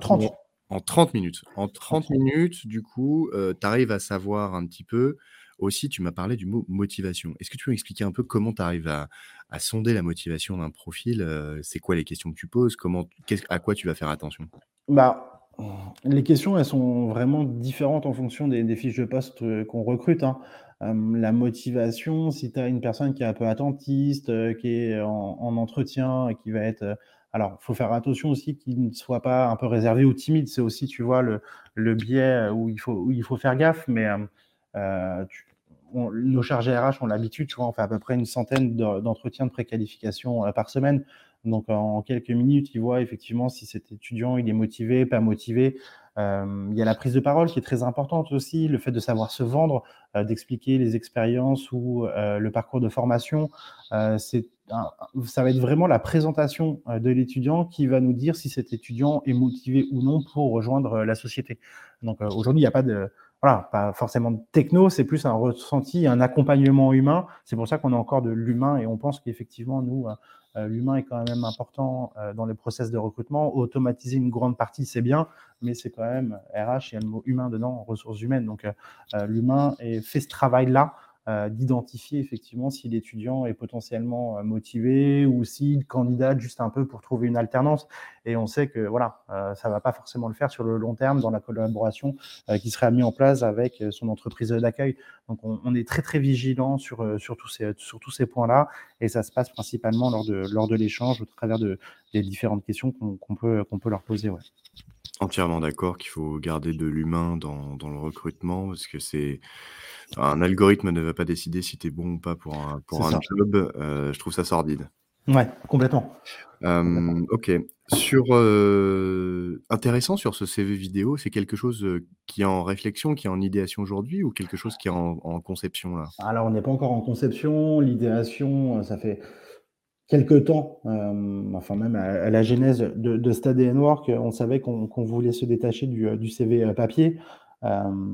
[SPEAKER 1] 30.
[SPEAKER 2] En 30 minutes. En 30 minutes, du coup, euh, tu arrives à savoir un petit peu. Aussi, tu m'as parlé du mot motivation. Est-ce que tu peux m'expliquer un peu comment tu arrives à, sonder la motivation d'un profil C'est quoi les questions que tu poses Comment, À quoi tu vas faire attention?
[SPEAKER 1] Bah, Les questions, elles sont vraiment différentes en fonction des, fiches de poste qu'on recrute. Hein. la motivation, si tu as une personne qui est un peu attentiste, qui est en, entretien et qui va être... alors, il faut faire attention aussi qu'il ne soit pas un peu réservé ou timide. C'est aussi, tu vois, le, le biais où il, faut, où il faut faire gaffe. Mais tu, nos chargés RH ont l'habitude, on fait à peu près une centaine d'entretiens de préqualification euh, par semaine. Donc en quelques minutes, ils voient effectivement si cet étudiant il est motivé, pas motivé. il y a la prise de parole qui est très importante aussi, le fait de savoir se vendre, d'expliquer les expériences ou le parcours de formation. c'est ça va être vraiment la présentation de l'étudiant qui va nous dire si cet étudiant est motivé ou non pour rejoindre la société. Donc aujourd'hui, il n'y a pas de, voilà, pas forcément de techno, c'est plus un ressenti, un accompagnement humain. C'est pour ça qu'on a encore de l'humain et on pense qu'effectivement, nous, euh, l'humain est quand même important euh, dans les process de recrutement. Automatiser une grande partie, c'est bien, mais c'est quand même RH, il y a le mot humain dedans, ressources humaines. Donc, euh, l'humain fait ce travail-là euh, d'identifier effectivement si l'étudiant est potentiellement euh, motivé ou s'il candidate juste un peu pour trouver une alternance. Et on sait que voilà, euh, ça va pas forcément le faire sur le long terme dans la collaboration qui sera mise en place avec son entreprise d'accueil. Donc on, est très très vigilant sur, sur tous ces, sur tous ces points-là et ça se passe principalement lors de, lors de l'échange au travers de, des différentes questions qu'on peut, peut leur poser.
[SPEAKER 2] Entièrement d'accord qu'il faut garder de l'humain dans, dans le recrutement parce que c'est un algorithme ne va pas décider si tu es bon ou pas pour un, pour un job. Euh, je trouve ça sordide.
[SPEAKER 1] Ouais, complètement.
[SPEAKER 2] ok. Sur euh, intéressant sur ce CV vidéo, c'est quelque chose euh, qui est en réflexion, qui est en idéation aujourd'hui, ou quelque chose qui est en, conception là?
[SPEAKER 1] Alors, on n'est pas encore en conception. L'idéation, ça fait quelques temps, enfin même à, la genèse de, de Stade Work, on savait qu'on voulait se détacher du, du CV papier.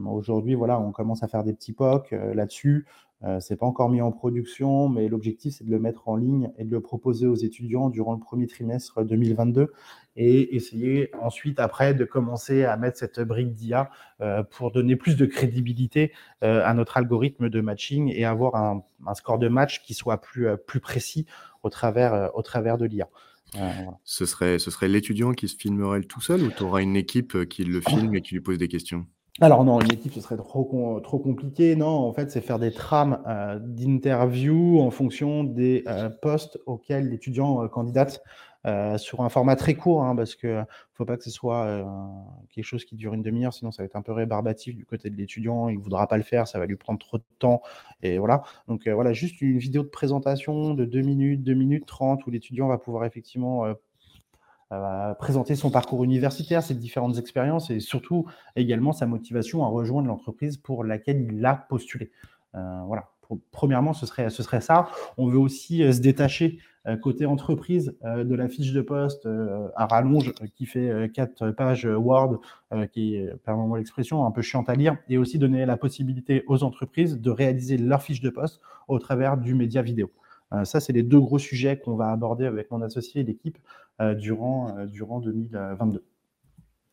[SPEAKER 1] Aujourd'hui, voilà, on commence à faire des petits POC là-dessus. Euh, c'est pas encore mis en production, mais l'objectif c'est de le mettre en ligne et de le proposer aux étudiants durant le premier trimestre 2022 et essayer ensuite après de commencer à mettre cette brique d'IA euh, pour donner plus de crédibilité euh, à notre algorithme de matching et avoir un, score de match qui soit plus précis au travers, au travers de l'IA.
[SPEAKER 2] Ce serait, ce serait l'étudiant qui se filmerait tout seul ou tu auras une équipe qui le filme et qui lui pose des questions?
[SPEAKER 1] Alors non, une équipe, ce serait trop, trop compliqué. Non, en fait, c'est faire des trames euh, d'interview en fonction des euh, postes auxquels l'étudiant euh, candidate sur un format très court, hein, parce que faut pas que ce soit quelque chose qui dure une demi-heure, sinon ça va être un peu rébarbatif du côté de l'étudiant. Il voudra pas le faire, ça va lui prendre trop de temps, et voilà. Donc voilà, juste une vidéo de présentation de 2 minutes, 2 minutes 30, où l'étudiant va pouvoir effectivement présenter son parcours universitaire, ses différentes expériences et surtout également sa motivation à rejoindre l'entreprise pour laquelle il a postulé. Euh, voilà. Premièrement, ce serait, ce serait ça. On veut aussi euh, se détacher euh, côté entreprise de la fiche de poste à rallonge qui fait quatre pages Word, qui est, pardon l'expression, un peu chiante à lire, et aussi donner la possibilité aux entreprises de réaliser leur fiche de poste au travers du média vidéo. Euh, ça, c'est les deux gros sujets qu'on va aborder avec mon associé et l'équipe euh, durant, euh, durant 2022.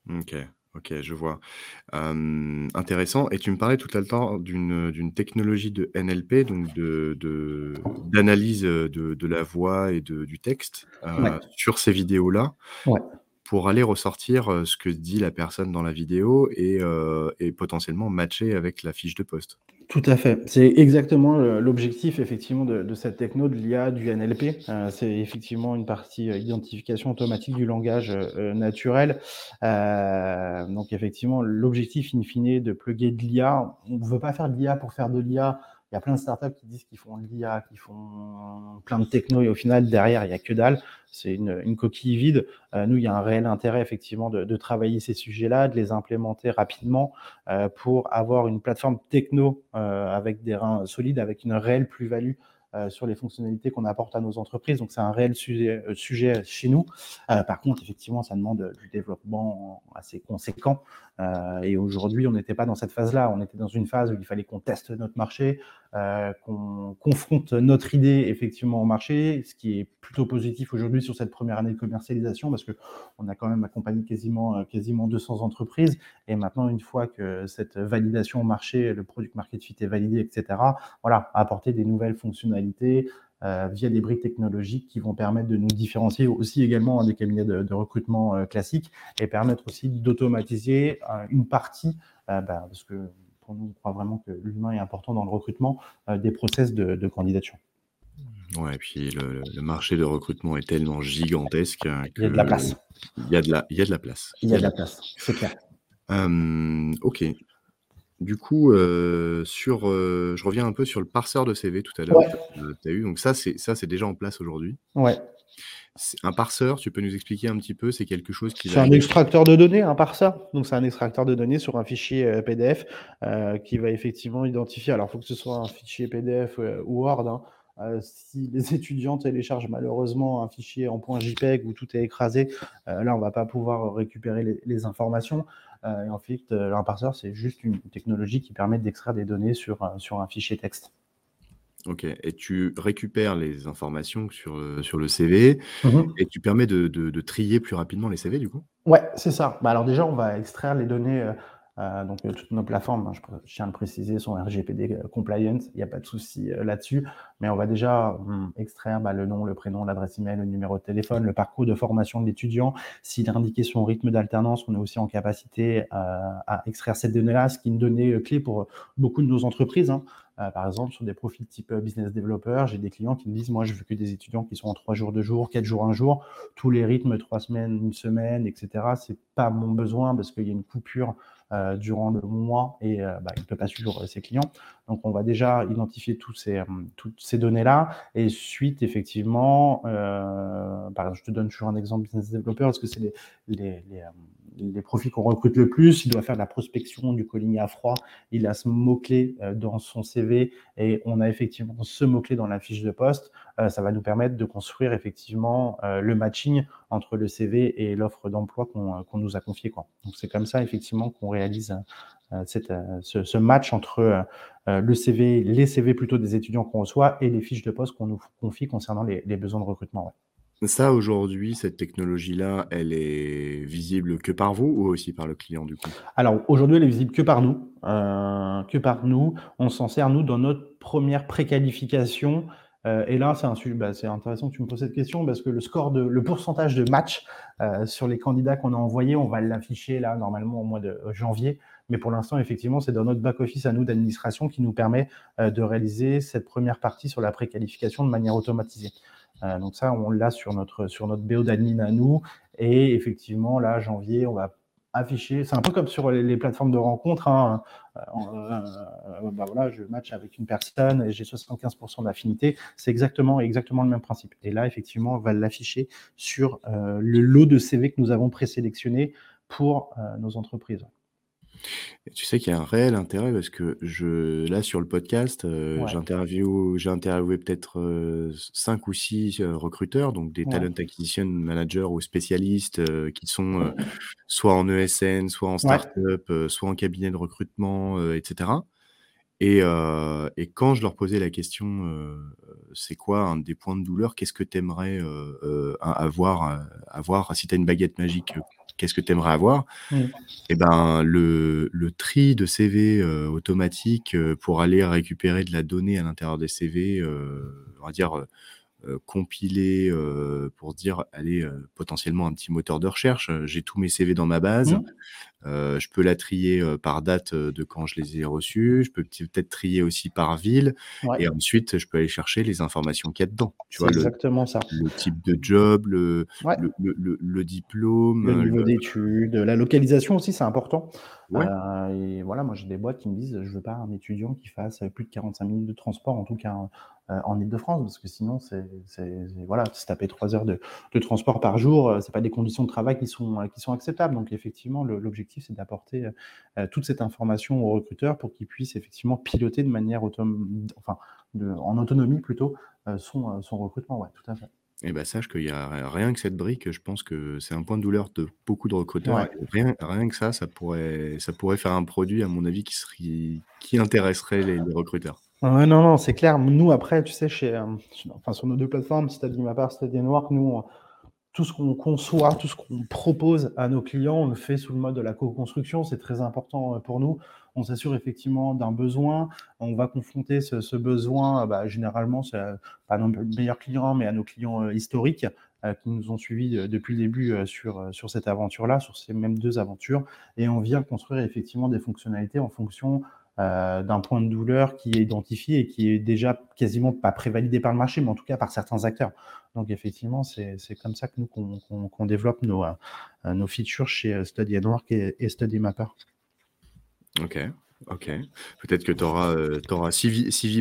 [SPEAKER 2] Ok. Ok, je vois. intéressant. Et tu me parlais tout à l'heure d'une technologie de NLP, donc de d'analyse de, de, la voix et de, du texte sur ces vidéos-là.
[SPEAKER 1] Ouais
[SPEAKER 2] pour aller ressortir ce que dit la personne dans la vidéo et, potentiellement matcher avec la fiche de poste.
[SPEAKER 1] Tout à fait. C'est exactement l'objectif effectivement de, cette techno, de l'IA, du NLP. c'est effectivement une partie identification automatique du langage naturel. donc effectivement, l'objectif in fine de plugger de l'IA, on ne veut pas faire de l'IA pour faire de l'IA il y a plein de startups qui disent qu'ils font l'IA, qui font plein de techno, et au final, derrière, il n'y a que dalle. C'est une, coquille vide. Euh, nous, il y a un réel intérêt, effectivement, de, travailler ces sujets-là, de les implémenter rapidement euh, pour avoir une plateforme techno euh, avec des reins solides, avec une réelle plus-value sur les fonctionnalités qu'on apporte à nos entreprises. Donc, c'est un réel sujet, chez nous. Par contre, effectivement, ça demande du développement assez conséquent. et aujourd'hui, on n'était pas dans cette phase-là. On était dans une phase où il fallait qu'on teste notre marché, qu'on confronte notre idée effectivement au marché, ce qui est plutôt positif aujourd'hui sur cette première année de commercialisation parce que on a quand même accompagné quasiment, quasiment 200 entreprises. Et maintenant, une fois que cette validation au marché, le product market fit est validé, etc., voilà, apporter des nouvelles fonctionnalités euh, via des briques technologiques qui vont permettre de nous différencier aussi également des cabinets de, recrutement euh, classiques et permettre aussi d'automatiser euh, une partie, bah, parce que nous, on croit vraiment que l'humain est important dans le recrutement, des process de, candidature.
[SPEAKER 2] Ouais, et puis le, marché de recrutement est tellement gigantesque.
[SPEAKER 1] il y a de la place.
[SPEAKER 2] Il y a de la, il y a de la place.
[SPEAKER 1] Il y a de la place, c'est clair.
[SPEAKER 2] ok. Du coup, euh, sur, euh, je reviens un peu sur le parseur de CV tout à l'heure, tu as eu. Donc ça, c'est ça, c'est déjà en place aujourd'hui.
[SPEAKER 1] Ouais.
[SPEAKER 2] Un parseur, tu peux nous expliquer un petit peu, c'est quelque chose qui
[SPEAKER 1] C'est un extracteur de données, un parseur. Donc, c'est un extracteur de données sur un fichier PDF qui va effectivement identifier. Alors, il faut que ce soit un fichier PDF ou Word. Hein, euh, si les (laughs) étudiants téléchargent malheureusement un fichier en .jpeg où tout est écrasé, euh, là, on ne va pas pouvoir récupérer les, informations. Euh, et en fait, un parseur, c'est juste une technologie qui permet d'extraire des données sur, sur un fichier texte.
[SPEAKER 2] Ok, et tu récupères les informations sur, sur le CV mmh et tu permets de, trier plus rapidement les CV du coup?
[SPEAKER 1] Ouais, c'est ça. Bah, alors déjà, on va extraire les données euh, donc euh, toutes nos plateformes, hein, je, tiens à le préciser, sont RGPD euh, compliant, il n'y a pas de souci là-dessus, mais on va déjà hum, extraire bah, le nom, le prénom, l'adresse email, le numéro de téléphone, le parcours de formation de l'étudiant. S'il a indiqué son rythme d'alternance, on est aussi en capacité à extraire cette donnée-là, ce qui est une donnée clé pour beaucoup de nos entreprises. Hein. Par exemple, sur des profils type business developer, j'ai des clients qui me disent, moi, je veux que des étudiants qui sont en trois jours, deux jours, quatre jours, un jour, tous les rythmes, trois semaines, une semaine, etc. C'est pas mon besoin parce qu'il y a une coupure euh, durant le mois et euh, bah, il ne peut pas suivre ses clients. Donc, on va déjà identifier euh, toutes ces données-là. Et suite, effectivement, par exemple, je te donne toujours un exemple business developer parce que c'est les, les profils qu'on recrute le plus, il doit faire de la prospection, du calling à froid, il a ce mot-clé euh, dans son CV et on a effectivement ce mot-clé dans la fiche de poste. Euh, ça va nous permettre de construire effectivement euh, le matching entre le CV et l'offre d'emploi qu'on nous a confié. Quoi. Donc c'est comme ça effectivement qu'on réalise ce, match entre le CV, les CV plutôt des étudiants qu'on reçoit et les fiches de poste qu'on nous confie concernant les, besoins de recrutement.
[SPEAKER 2] Ça, aujourd'hui, cette technologie-là, elle est visible que par vous ou aussi par le client du coup?
[SPEAKER 1] Alors aujourd'hui, elle est visible que par nous, euh, que par nous. On s'en sert nous dans notre première préqualification. Euh, et là, c'est un bah, c'est intéressant que tu me poses cette question parce que le score de, le pourcentage de match euh, sur les candidats qu'on a envoyés, on va l'afficher là normalement au mois de janvier. Mais pour l'instant, effectivement, c'est dans notre back-office à nous d'administration qui nous permet de réaliser cette première partie sur la préqualification de manière automatisée. Euh, donc ça, on l'a sur notre, sur BO d'admin à nous. Et effectivement, là, janvier, on va afficher. C'est un peu comme sur les, plateformes de rencontres. Hein. Euh, euh, bah je match avec une personne et j'ai 75% d'affinité. C'est exactement, exactement le même principe. Et là, effectivement, on va l'afficher sur le lot de CV que nous avons présélectionné pour nos entreprises
[SPEAKER 2] tu sais qu'il y a un réel intérêt parce que je là sur le podcast, euh, j'ai interviewé peut-être, 5 ou 6 recruteurs, donc des talent acquisition managers ou spécialistes, qui sont, soit en ESN, soit en start-up, soit en cabinet de recrutement, etc. Et et quand je leur posais la question, «C'est quoi un des points de douleur? Qu'est-ce que tu aimerais, avoir, avoir si tu as une baguette magique, qu'est-ce que tu aimerais avoir mmh. Et eh ben, le, le, tri de CV euh, automatique euh, pour aller récupérer de la donnée à l'intérieur des CV, euh, on va dire compiler euh, pour dire, allez, potentiellement un petit moteur de recherche. J'ai tous mes CV dans ma base. Mmh. Je peux la trier par date de quand je les ai reçus. Je peux peut-être trier aussi par ville. Et ensuite, je peux aller chercher les informations qu'il y a dedans.
[SPEAKER 1] Tu vois, exactement ça.
[SPEAKER 2] Le type de job, le, le, le, diplôme.
[SPEAKER 1] Le niveau d'études, la localisation aussi, c'est important. Et voilà, moi j'ai des boîtes qui me disent je veux pas un étudiant qui fasse plus de 45 minutes de transport, en tout cas euh, en Ile-de-France, parce que sinon, c'est voilà, se taper trois heures de, transport par jour, euh, c'est pas des conditions de travail qui sont, euh, qui sont acceptables. Donc, effectivement, l'objectif, c'est d'apporter toute cette information aux recruteurs pour qu'ils puissent effectivement piloter de manière autonome, enfin, en autonomie plutôt, son, son recrutement. Ouais, tout à fait.
[SPEAKER 2] Eh ben, sache qu'il y a rien que cette brique, je pense que c'est un point de douleur de beaucoup de recruteurs. Rien, rien que ça, ça pourrait, ça pourrait faire un produit, à mon avis, qui, serait, qui intéresserait les recruteurs.
[SPEAKER 1] Non, non, c'est clair. Nous, après, tu sais, chez, euh, enfin, sur nos deux plateformes, ma part, Study Noir, nous, tout ce qu'on conçoit, tout ce qu'on propose à nos clients, on le fait sous le mode de la co-construction. C'est très important euh, pour nous. On s'assure effectivement d'un besoin. On va confronter ce, besoin, bah, généralement, euh, pas nos meilleurs clients, mais à nos clients historiques qui nous ont suivis depuis le début sur, cette aventure-là, sur ces mêmes deux aventures. Et on vient construire effectivement des fonctionnalités en fonction euh, d'un point de douleur qui est identifié et qui est déjà quasiment pas prévalidé par le marché, mais en tout cas par certains acteurs. Donc effectivement, c'est comme ça que nous qu'on développe nos, euh, features chez euh, Study Work et, et Study Mapper.
[SPEAKER 2] Ok. OK. Peut-être que tu auras, tu auras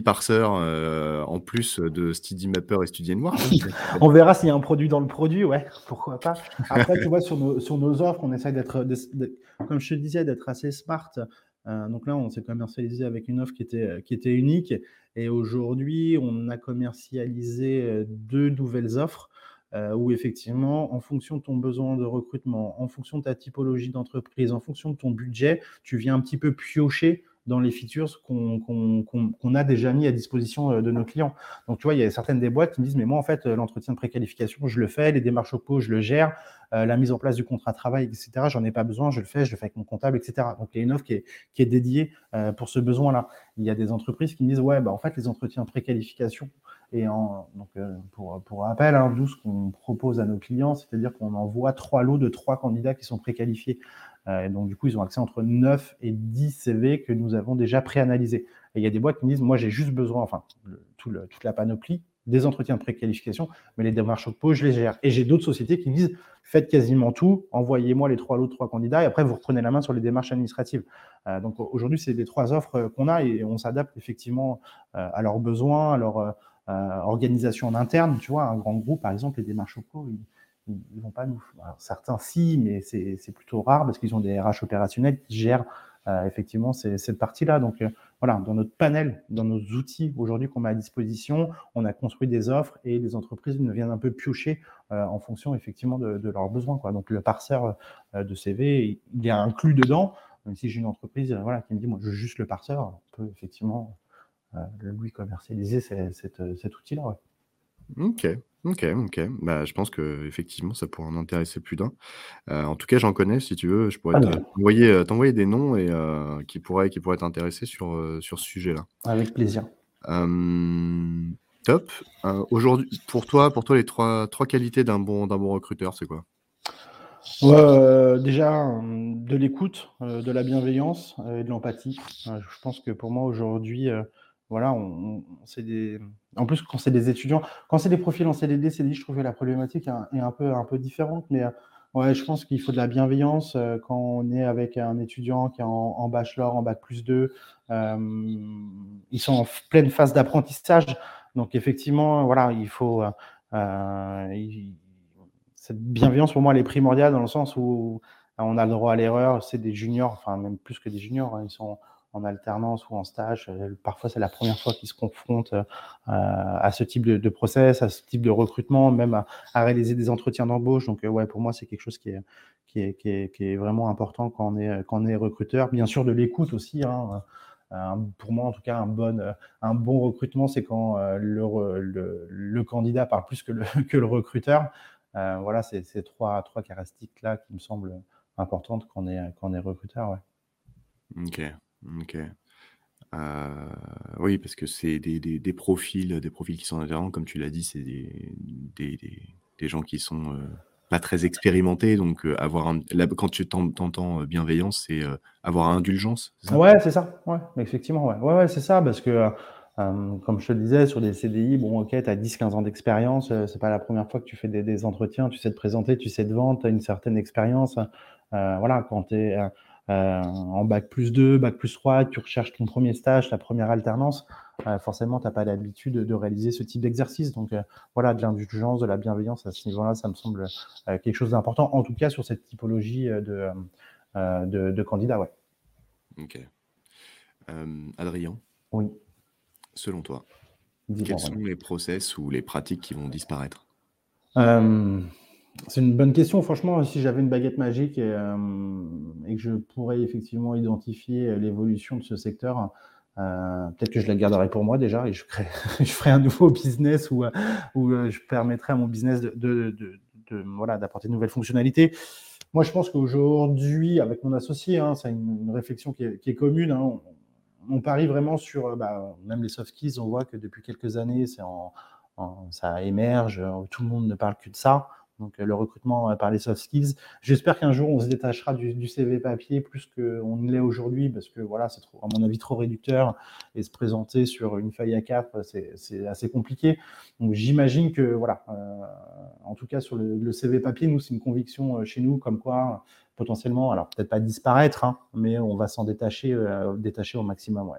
[SPEAKER 2] parseur, heu, en plus de Steady Mapper et Study Noir. (laughs)
[SPEAKER 1] On verra s'il y a un produit dans le produit, ouais, pourquoi pas. Après, tu vois, sur nos, sur nos offres, on essaie d'être, comme je te disais, d'être assez smart. Euh, donc là, on s'est commercialisé avec une offre qui était, qui était unique. Et aujourd'hui, on a commercialisé euh, deux nouvelles offres euh, où effectivement, en fonction de ton besoin de recrutement, en fonction de ta typologie d'entreprise, en fonction de ton budget, tu viens un petit peu piocher dans les features qu'on a déjà mis à disposition euh, de nos clients. Donc, tu vois, il y a certaines des boîtes qui me disent, mais moi, en fait, l'entretien de préqualification, je le fais, les démarches au je le gère, euh, la mise en place du contrat de travail, etc., j'en ai pas besoin, je le fais, je le fais avec mon comptable, etc. Donc, il y a une offre qui est, qui est dédiée pour ce besoin-là. Il y a des entreprises qui me disent, ouais, bah, en fait, les entretiens de préqualification, et donc, euh, pour, rappel, hein, nous, ce qu'on propose à nos clients, c'est-à-dire qu'on envoie trois lots de trois candidats qui sont préqualifiés. Euh, donc, du coup, ils ont accès entre 9 et 10 CV que nous avons déjà préanalysés. Et il y a des boîtes qui me disent, moi, j'ai juste besoin, enfin, toute la panoplie, des entretiens de préqualification, mais les démarches au pot, je les gère. Et j'ai d'autres sociétés qui me disent, faites quasiment tout, envoyez-moi les trois lots de trois candidats, et après, vous reprenez la main sur les démarches administratives. Euh, donc, aujourd'hui, c'est les trois offres qu'on a, et on s'adapte effectivement à leurs besoins, à leurs euh, organisation en interne, tu vois, un grand groupe, par exemple, les démarches au ils, ils vont pas nous. certains, si, mais c'est plutôt rare parce qu'ils ont des RH opérationnels qui gèrent euh, effectivement cette partie-là. Donc, euh, voilà, dans notre panel, dans nos outils aujourd'hui qu'on met à disposition, on a construit des offres et les entreprises ne viennent un peu piocher en fonction effectivement de, leurs besoins. Donc, le parseur de CV, il est inclus dedans. Même si j'ai une entreprise voilà, qui me dit, moi, je veux juste le parseur, on peut effectivement euh, lui commercialiser cet, cet outil-là.
[SPEAKER 2] Ok, ok, ok. Bah, je pense que effectivement, ça pourrait en intéresser plus d'un. Euh, en tout cas, j'en connais. Si tu veux, je pourrais ah, t'envoyer, euh, t'envoyer des noms et qui pourraient, qui pourraient t'intéresser sur sur ce sujet-là.
[SPEAKER 1] Avec plaisir.
[SPEAKER 2] top. aujourd'hui, pour toi, pour toi, les trois trois qualités d'un bon d'un bon recruteur, c'est quoi?
[SPEAKER 1] Déjà, de l'écoute, de la bienveillance et de l'empathie. je pense que pour moi aujourd'hui, voilà, on, des. En plus, quand c'est des étudiants, quand c'est des profils en CDD, CDI, je trouve que la problématique est un, peu, un peu différente. Mais euh, ouais, je pense qu'il faut de la bienveillance euh, quand on est avec un étudiant qui est en, bachelor, en bac plus 2. Euh, ils sont en pleine phase d'apprentissage. Donc, effectivement, voilà, il faut. cette bienveillance, pour moi, elle est primordiale dans le sens où on a le droit à l'erreur. C'est des juniors, enfin, même plus que des juniors. Hein, ils sont en alternance ou en stage. Euh, parfois, c'est la première fois qu'ils se confrontent euh, à ce type de, process, à ce type de recrutement, même à, réaliser des entretiens d'embauche. Donc, euh, ouais, pour moi, c'est quelque chose qui est, qui est, qui, est, vraiment important quand on est, quand on est recruteur. Bien sûr, de l'écoute aussi. Hein. pour moi, en tout cas, un bon, un bon recrutement, c'est quand le, le, candidat parle plus que le, (laughs) que le recruteur. voilà, c'est ces trois, trois caractéristiques-là qui me semblent importantes quand on est, quand on est recruteur. Ouais.
[SPEAKER 2] Ok. OK. Oui, parce que c'est des des profils, des profils qui sont différents. Comme tu l'as dit, c'est des des gens qui sont, pas très expérimentés, donc avoir un quand tu t'entends bienveillance, c'est, avoir indulgence,
[SPEAKER 1] Ouais, c'est ça. Ouais, effectivement, ouais. Ouais, c'est ça parce que, comme je te le disais, sur des CDI, bon, OK, tu as 10-15 ans d'expérience, c'est pas la première fois que tu fais des des entretiens, tu sais te présenter, tu sais te vendre, tu as une certaine expérience. voilà, quand tu euh, en bac plus 2, bac plus 3, tu recherches ton premier stage, ta première alternance, euh, forcément, tu n'as pas l'habitude de réaliser ce type d'exercice. Donc euh, voilà, de l'indulgence, de la bienveillance à ce niveau-là, ça me semble quelque chose d'important, en tout cas sur cette typologie de, de, candidats. Ouais.
[SPEAKER 2] Ok. Adrien?
[SPEAKER 1] Oui.
[SPEAKER 2] Selon toi, quels sont les process ou les pratiques qui vont disparaître?
[SPEAKER 1] C'est une bonne question. Franchement, si j'avais une baguette magique et, euh, que je pourrais effectivement identifier l'évolution de ce secteur, euh, peut-être que je la garderais pour moi déjà et je, (laughs) je ferais un nouveau business où, euh, je permettrais à mon business de, voilà, d'apporter de nouvelles fonctionnalités. Moi, je pense qu'aujourd'hui, avec mon associé, hein, c'est une, réflexion qui est, commune. Hein, on, parie vraiment sur, bah, même les soft skills, on voit que depuis quelques années, ça émerge, tout le monde ne parle que de ça Donc le recrutement par les soft skills. J'espère qu'un jour on se détachera du, CV papier plus qu'on ne l'est aujourd'hui, parce que voilà, c'est à mon avis trop réducteur et se présenter sur une feuille à cap, c'est assez compliqué. Donc j'imagine que voilà, en tout cas sur le, CV papier, nous c'est une conviction chez nous comme quoi potentiellement, alors peut-être pas disparaître, hein, mais on va s'en détacher, détacher au maximum. Ouais.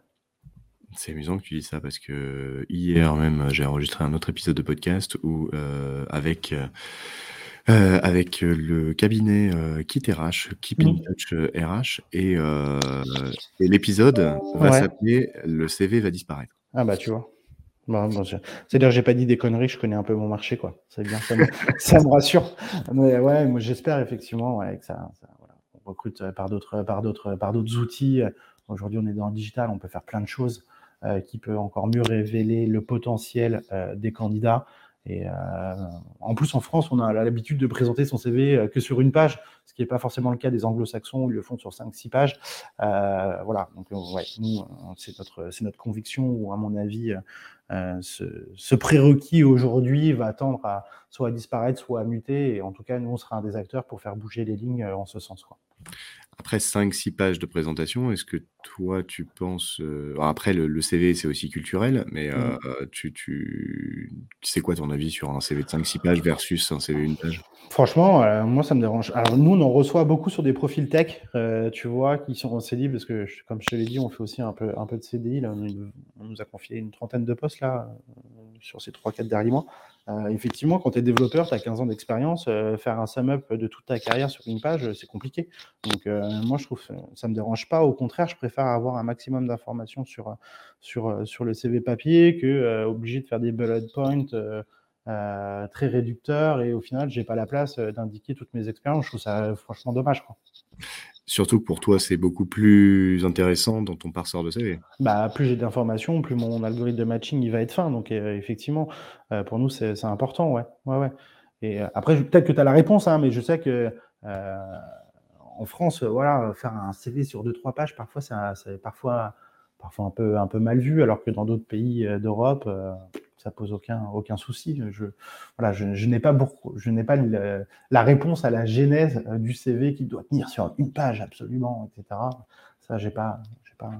[SPEAKER 2] C'est amusant que tu dis ça parce que hier même, j'ai enregistré un autre épisode de podcast où, euh, avec, euh, euh, avec le cabinet Kit RH, Keep in mmh. Touch RH, et, et l'épisode va s'appeler Le CV va disparaître.
[SPEAKER 1] Ah bah tu vois. C'est-à-dire, j'ai pas dit des conneries, je connais un peu mon marché, quoi. C'est bien, ça me, (laughs) ça me rassure. Mais ouais, moi j'espère effectivement ouais, que ça, ça voilà. on recrute par d'autres, par d'autres, par d'autres outils. Aujourd'hui, on est dans le digital, on peut faire plein de choses. Euh, qui peut encore mieux révéler le potentiel euh, des candidats. Et euh, en plus, en France, on a l'habitude de présenter son CV que sur une page, ce qui n'est pas forcément le cas des anglo-saxons ils le font sur 5-6 pages. voilà, donc ouais, nous, c'est notre, notre conviction, ou à mon avis, ce, ce, prérequis aujourd'hui va tendre à soit à disparaître, soit à muter. Et en tout cas, nous, on sera un des acteurs pour faire bouger les lignes en ce sens. Quoi.
[SPEAKER 2] Après 5-6 pages de présentation, est-ce que toi, tu penses. Euh, après, le, CV, c'est aussi culturel, mais euh, mmh. tu, tu... c'est quoi ton avis sur un CV de 5-6 pages versus un CV une page?
[SPEAKER 1] Franchement, euh, moi, ça me dérange. Alors, nous, on en reçoit beaucoup sur des profils tech, tu vois, qui sont en CDI, parce que, comme je te l'ai dit, on fait aussi un peu, un peu de CDI. Là, on, nous a confié une trentaine de postes, là, sur ces 3-4 derniers mois. Euh, effectivement, quand tu es développeur, tu as 15 ans d'expérience, euh, faire un sum up de toute ta carrière sur une page, c'est compliqué. Donc, euh, moi, je trouve ça ne me dérange pas. Au contraire, je préfère avoir un maximum d'informations sur, sur, sur le CV papier que obligé de faire des bullet points. très réducteurs et au final, j'ai pas la place d'indiquer toutes mes expériences. Je trouve ça franchement dommage. Quoi.
[SPEAKER 2] Surtout que pour toi, c'est beaucoup plus intéressant dans ton parseur de CV.
[SPEAKER 1] Bah, plus j'ai d'informations, plus mon algorithme de matching va être fin. Donc, euh, effectivement, euh, pour nous, c'est important. Ouais. Ouais, ouais. Et euh, après, peut-être que tu as la réponse, hein, mais je sais que en France, voilà, faire un CV sur deux, trois pages, parfois, c'est parfois, parfois un, peu, un peu mal vu, alors que dans d'autres pays d'Europe, ça pose aucun, aucun souci. Je, voilà, je, n'ai pas, beaucoup, je n'ai pas la réponse à la genèse euh, du CV qui doit tenir sur une page absolument, etc. Ça, j'ai pas, j'ai pas,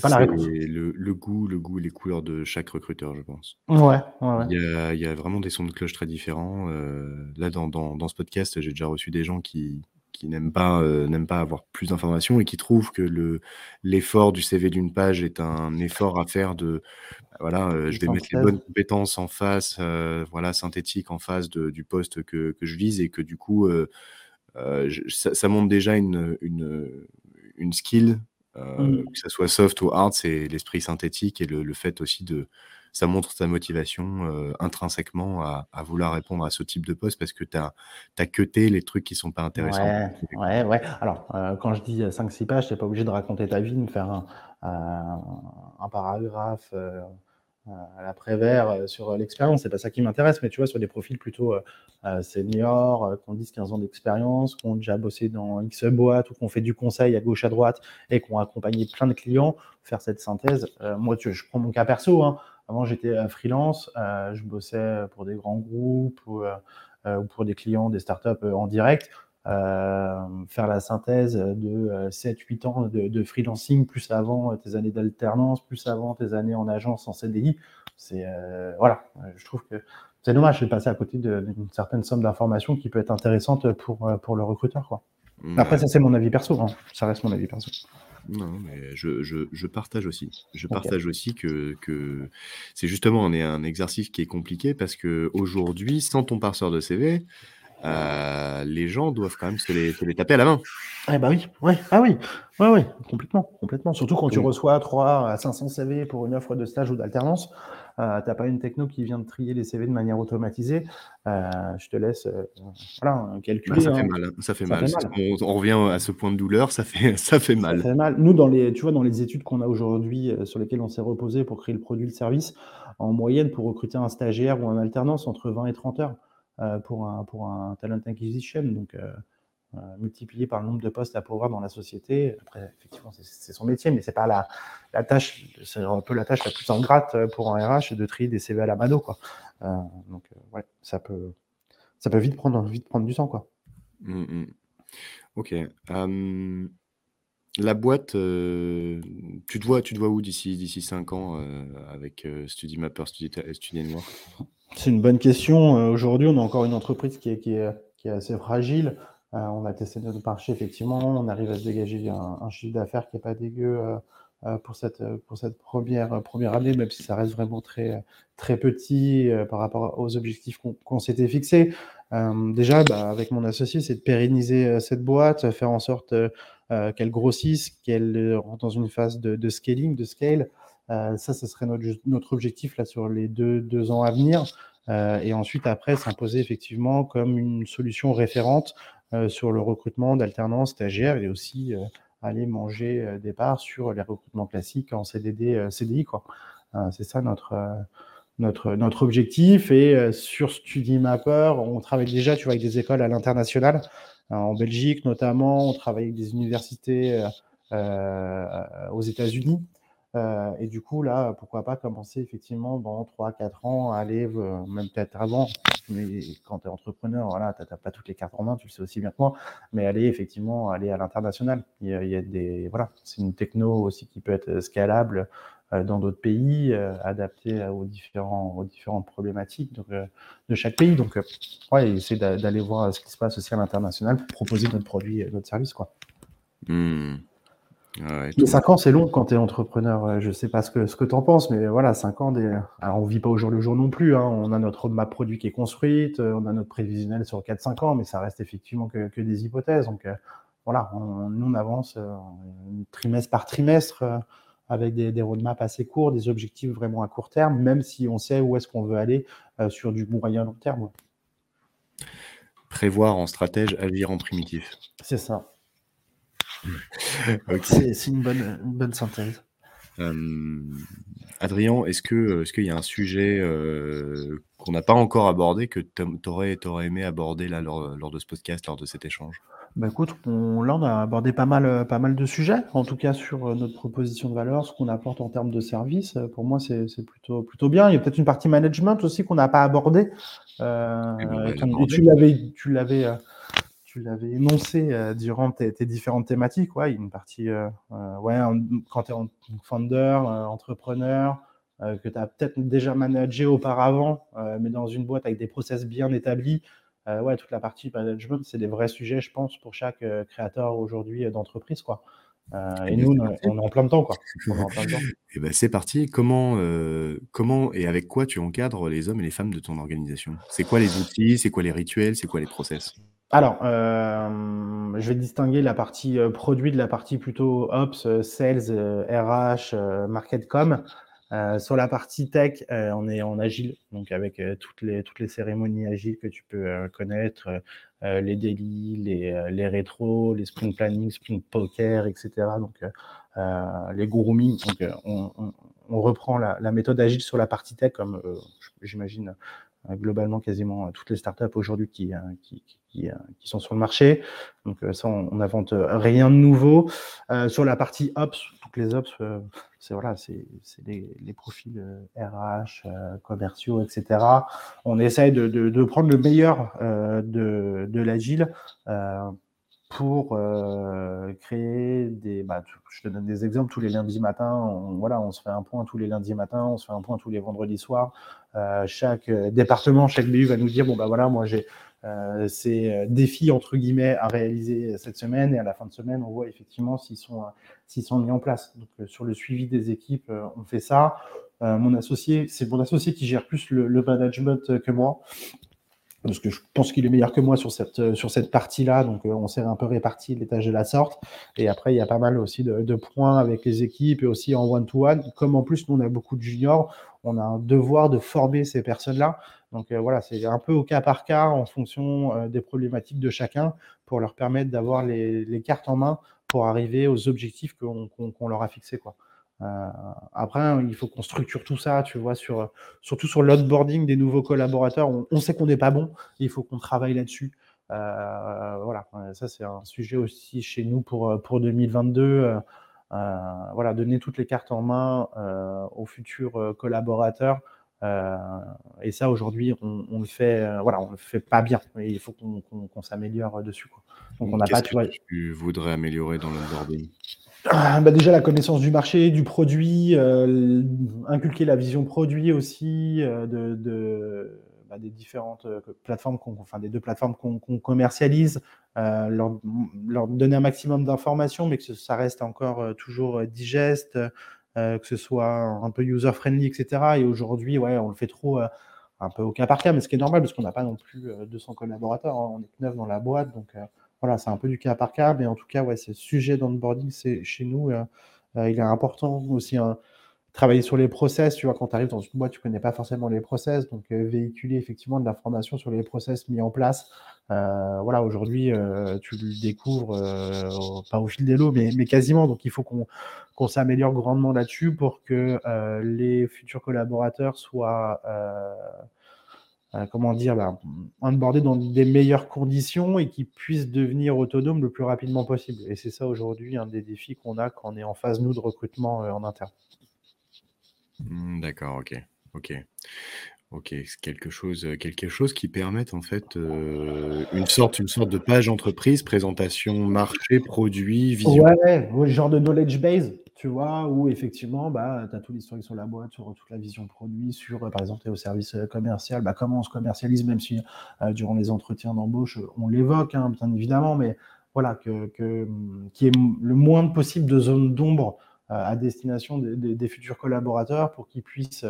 [SPEAKER 2] pas la réponse. Le, le, goût, le goût, les couleurs de chaque recruteur, je pense.
[SPEAKER 1] Ouais,
[SPEAKER 2] Il, y a, il, y a, vraiment des sons de cloche très différents. Euh, là, dans, dans, dans, ce podcast, j'ai déjà reçu des gens qui, qui n'aiment pas, euh, n'aiment pas avoir plus d'informations et qui trouvent que le, l'effort du CV d'une page est un effort à faire de voilà, euh, je vais mettre les bonnes compétences en face, euh, voilà, synthétique en face de, du poste que, que, je vise et que du coup, ça, ça, montre déjà une, une, une skill, mmh. que ce soit soft ou hard, c'est l'esprit synthétique et le, le fait aussi de, ça montre ta motivation euh, intrinsèquement à, vouloir répondre à ce type de poste parce que tu as, as cuté les trucs qui sont pas intéressants.
[SPEAKER 1] Ouais, ouais. Alors, euh, quand je dis 5-6 pages, tu n'es pas obligé de raconter ta vie, de me faire un, un, paragraphe euh, à la Prévert sur l'expérience. C'est pas ça qui m'intéresse, mais tu vois, sur des profils plutôt seniors, qui ont 10-15 ans d'expérience, qui ont déjà bossé dans X boîte ou qui ont fait du conseil à gauche, à droite et qui ont accompagné plein de clients, faire cette synthèse. moi, tu, je prends mon cas perso. Hein, avant, j'étais freelance, euh, je bossais pour des grands groupes ou, euh, pour des clients, des startups en direct. Euh, faire la synthèse de 7-8 ans de, freelancing, plus avant tes années d'alternance, plus avant tes années en agence en CDI. C'est voilà, je trouve que c'est dommage de passer à côté d'une certaine somme d'informations qui peut être intéressante pour, pour le recruteur. Quoi. Après, ça c'est mon avis perso, hein. ça reste mon avis perso.
[SPEAKER 2] Non, mais je, je, je partage aussi. Je partage aussi que, que c'est justement un, un exercice qui est compliqué parce que aujourd'hui, sans ton parseur de CV, euh, les gens doivent quand même se les, se les taper à la main.
[SPEAKER 1] Ah bah oui, ouais, ah oui, ouais, ouais, complètement, complètement. Surtout quand tu reçois 3 à 500 CV pour une offre de stage ou d'alternance, euh, t'as pas une techno qui vient de trier les CV de manière automatisée. Euh, je te laisse euh, voilà, calculer.
[SPEAKER 2] ça, fait hein. mal, hein. ça fait mal. On, revient à ce point de douleur, ça fait, (laughs) ça fait mal.
[SPEAKER 1] Ça fait mal. Nous, dans les, tu vois, dans les études qu'on a aujourd'hui, sur lesquelles on s'est reposé pour créer le produit, le service, en moyenne, pour recruter un stagiaire ou un alternance, entre 20 et 30 heures. Euh, pour, un, pour un talent acquisition, donc euh, euh, multiplié par le nombre de postes à pourvoir dans la société. Après, effectivement, c'est son métier, mais c'est pas la, la tâche, c'est un peu la tâche la plus ingrate pour un RH de trier des CV à la mano, quoi. donc, ouais, ça peut, ça peut vite prendre, vite prendre du temps, quoi.
[SPEAKER 2] Mmh, mmh. Ok. la boîte, tu te vois, tu te vois où d'ici d'ici 5 ans avec StudyMapper, Study,
[SPEAKER 1] C'est une bonne question. Aujourd'hui, on a encore une entreprise qui est, assez fragile. on a testé notre marché, effectivement. On arrive à se dégager un, chiffre d'affaires qui n'est pas dégueu pour, cette, pour cette première, première année, même si ça reste vraiment très, petit par rapport aux objectifs qu'on s'était fixés. Euh, déjà, bah, avec mon associé, c'est de pérenniser euh, cette boîte, faire en sorte euh, qu'elle grossisse, qu'elle rentre dans une phase de, scaling, de scale. Ça, ce serait notre, notre, objectif là sur les deux, deux ans à venir. et ensuite, après, s'imposer effectivement comme une solution référente sur le recrutement d'alternance stagiaires et aussi aller manger des parts sur les recrutements classiques en CDD, CDI. Quoi. c'est ça notre, notre, notre objectif. Et euh, sur StudyMapper, on travaille déjà tu vois, avec des écoles à l'international, euh, en Belgique notamment, on travaille avec des universités euh, aux États-Unis. Et du coup, là, pourquoi pas commencer effectivement dans 3-4 ans aller, même peut-être avant, mais quand tu es entrepreneur, voilà, tu n'as pas toutes les cartes en main, tu le sais aussi bien que moi, mais aller effectivement aller à l'international. Il, des, voilà, c'est une techno aussi qui peut être scalable euh, dans d'autres pays, euh, adaptés aux, différents, aux différentes problématiques de, chaque pays. Donc, euh, ouais, essayer d'aller voir ce qui se passe aussi à l'international pour proposer notre produit, notre service. Quoi.
[SPEAKER 2] Mmh.
[SPEAKER 1] Ouais, 5 ans, c'est long quand tu es entrepreneur. Je ne sais pas ce que, ce que tu en penses, mais voilà, 5 ans, des... Alors, on ne vit pas au jour le jour non plus. Hein. On a notre roadmap produit qui est construite, on a notre prévisionnel sur 4-5 ans, mais ça reste effectivement que, que des hypothèses. Donc, voilà, on, nous, on avance trimestre par trimestre avec des, des, roadmaps assez courts, des objectifs vraiment à court terme, même si on sait où est-ce qu'on veut aller euh, sur du moyen long terme.
[SPEAKER 2] Prévoir en stratège, agir en primitif.
[SPEAKER 1] C'est ça. C'est une bonne, bonne synthèse.
[SPEAKER 2] Euh, Adrien, est-ce que est-ce qu'il y a un sujet euh, qu'on n'a pas encore abordé que tu aurais, aurais, aimé aborder là, lors, lors, de ce podcast, lors de cet échange?
[SPEAKER 1] Bah écoute, on, là, on a abordé pas mal, euh, pas mal de sujets, en tout cas sur euh, notre proposition de valeur, ce qu'on apporte en termes de services. Euh, pour moi, c'est plutôt, plutôt bien. Il y a peut-être une partie management aussi qu'on n'a pas abordée. Euh, et tu l'avais, tu l'avais, tu l'avais énoncé durant tes, tes, différentes thématiques. Ouais, une partie, ouais, quand tu es founder, entrepreneur, que tu as peut-être déjà managé auparavant, mais dans une boîte avec des process bien établis. Euh, ouais, toute la partie management, c'est des vrais sujets, je pense, pour chaque euh, créateur aujourd'hui euh, d'entreprise, quoi. et nous, on est en plein temps, quoi.
[SPEAKER 2] et (laughs) ben c'est parti. Comment, comment et avec quoi tu encadres les hommes et les femmes de ton organisation? C'est quoi les outils? C'est quoi les rituels? C'est quoi les process?
[SPEAKER 1] Alors, je vais distinguer la partie produit de la partie plutôt ops, sales, RH, market com. Euh, sur la partie tech, euh, on est en agile, donc avec euh, toutes, les, toutes les cérémonies agiles que tu peux connaître, les daily, les, les rétros, les sprint planning, sprint poker, etc. Donc les grooming. Donc on, on, on, reprend la, la, méthode agile sur la partie tech, comme j'imagine globalement quasiment toutes les startups aujourd'hui qui, qui, qui, qui, sont sur le marché. Donc ça, on n'invente rien de nouveau. sur la partie ops, toutes les ops c'est voilà, c'est les, profils RH, euh, euh, commerciaux, etc. On essaye de, de, de prendre le meilleur euh, de, de l'agile euh, pour euh, créer des. Bah, je te donne des exemples. Tous les lundis matins, on, voilà, on se fait un point tous les lundis matins, on se fait un point tous les vendredis soirs. chaque département, chaque BU va nous dire bon bah voilà, moi j'ai euh, ces euh, défis entre guillemets à réaliser cette semaine et à la fin de semaine, on voit effectivement s'ils sont, s'ils sont mis en place. Donc, euh, sur le suivi des équipes, on fait ça. mon associé, c'est mon associé qui gère plus le management que moi parce que je pense qu'il est meilleur que moi sur cette, sur cette partie-là. Donc, on s'est un peu réparti tâches de la sorte. Et après, il y a pas mal aussi de, points avec les équipes et aussi en one-to-one. -one. Comme en plus, nous, on a beaucoup de juniors, on a un devoir de former ces personnes-là. Donc euh, voilà, c'est un peu au cas par cas en fonction euh, des problématiques de chacun pour leur permettre d'avoir les, les, cartes en main pour arriver aux objectifs qu'on qu leur a fixés. Euh, après, il faut qu'on structure tout ça, tu vois, sur, surtout sur l'onboarding des nouveaux collaborateurs. On, on sait qu'on n'est pas bon, il faut qu'on travaille là-dessus. Euh, voilà, ça c'est un sujet aussi chez nous pour, pour 2022. Euh, voilà, donner toutes les cartes en main aux futurs collaborateurs et ça, aujourd'hui, on, le fait, voilà, on le fait pas bien. Il faut qu'on s'améliore dessus.
[SPEAKER 2] Donc, on n'a pas. Tu, vois... tu voudrais améliorer dans l'onboarding?
[SPEAKER 1] Bah déjà la connaissance du marché, du produit, inculquer la vision produit aussi de, bah, des différentes plateformes, enfin des deux plateformes qu'on commercialise, leur, donner un maximum d'informations, mais que ça reste encore toujours digeste, euh, que ce soit un peu user-friendly, etc. Et aujourd'hui, ouais, on le fait trop euh, un peu au cas par cas, mais ce qui est normal parce qu'on n'a pas non plus 200 euh, collaborateurs, hein. on est neuf dans la boîte, donc voilà, c'est un peu du cas par cas, mais en tout cas, ouais, ce sujet d'onboarding, c'est chez nous, il est important aussi. Hein, travailler sur les process, tu vois, quand tu arrives dans une boîte, tu connais pas forcément les process, donc véhiculer effectivement de l'information sur les process mis en place. voilà, aujourd'hui, tu le découvres pas au fil des lots, mais, quasiment. Donc, il faut qu'on s'améliore grandement là-dessus pour que euh, les futurs collaborateurs soient, euh, euh, comment dire, bah, onboardés dans des meilleures conditions et qu'ils puissent devenir autonomes le plus rapidement possible. Et c'est ça aujourd'hui un des défis qu'on a quand on est en phase, nous, de recrutement en interne.
[SPEAKER 2] Mmh, d'accord, ok. Ok. Ok, quelque chose, quelque chose qui permette en fait une sorte, une sorte de page entreprise, présentation, marché, produit,
[SPEAKER 1] vision. Ouais, ouais, genre de knowledge base tu vois, où effectivement, bah, tu as tout l'historique sur la boîte, sur toute la vision produit, sur, euh, par exemple, au service euh, commercial, bah, comment on se commercialise, même si euh, durant les entretiens d'embauche, on l'évoque, hein, bien évidemment, mais voilà, que, que, qu'il y ait le moins possible de zones d'ombre à destination des, futurs collaborateurs pour qu'ils puissent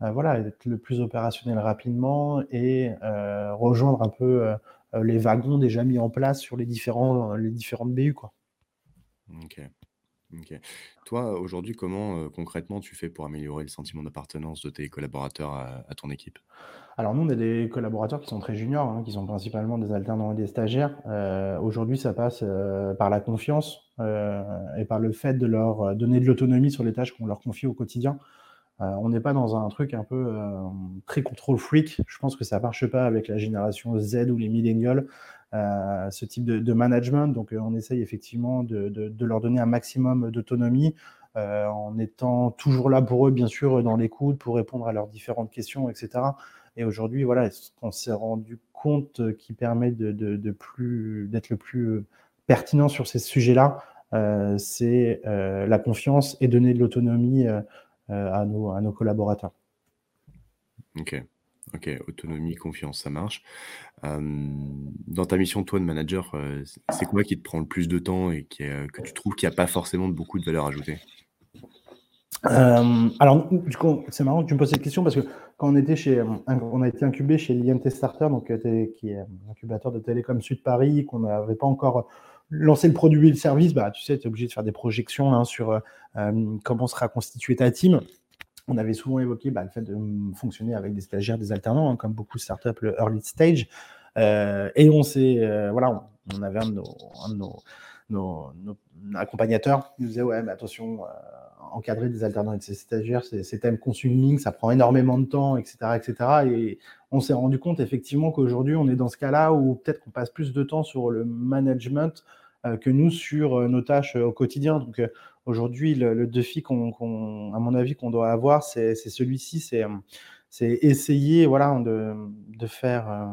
[SPEAKER 1] voilà, être le plus opérationnel rapidement et rejoindre un peu les wagons déjà mis en place sur les, différents, les différentes BU. Quoi.
[SPEAKER 2] Toi, aujourd'hui, comment, concrètement tu fais pour améliorer le sentiment d'appartenance de tes collaborateurs à ton équipe?
[SPEAKER 1] Alors nous, on a des collaborateurs qui sont très juniors, hein, qui sont principalement des alternants et des stagiaires. aujourd'hui, ça passe, par la confiance, et par le fait de leur, donner de l'autonomie sur les tâches qu'on leur confie au quotidien. on n'est pas dans un truc un peu, très contrôle freak. Je pense que ça marche pas avec la génération Z ou les millennials. Euh, ce type de, management. Donc, euh, on essaye effectivement de, leur donner un maximum d'autonomie euh, en étant toujours là pour eux, bien sûr, dans l'écoute, pour répondre à leurs différentes questions, etc. Et aujourd'hui, voilà, on s'est rendu compte qui permet de, plus d'être le plus pertinent sur ces sujets-là, c'est la confiance et donner de l'autonomie à, nos, à nos collaborateurs.
[SPEAKER 2] Ok. Ok, autonomie, confiance, ça marche. dans ta mission, toi, de manager, c'est quoi qui te prend le plus de temps et qui, que tu trouves qu'il n'y a pas forcément beaucoup de valeur ajoutée?
[SPEAKER 1] Alors, c'est marrant que tu me poses cette question parce que quand on a été incubé chez l'IMT Starter, donc qui est un incubateur de télécom Sud Paris, qu'on n'avait pas encore lancé le produit et le service, bah, tu sais, tu es obligé de faire des projections hein, sur comment sera constituée ta team on avait souvent évoqué bah, le fait de fonctionner avec des stagiaires, des alternants, hein, comme beaucoup de startups, le early stage. Euh, et on s'est, euh, voilà, on avait un de nos, accompagnateurs qui nous disait Ouais, mais attention, euh, encadrer des alternants et des stagiaires, c'est time consuming, ça prend énormément de temps, etc. etc. Et on s'est rendu compte effectivement qu'aujourd'hui, on est dans ce cas-là où peut-être qu'on passe plus de temps sur le management que nous sur nos tâches au quotidien. Donc, Aujourd'hui, le, défi qu'on, à mon avis, qu'on doit avoir, c'est, celui-ci, c'est, c'est essayer, voilà, de, faire euh,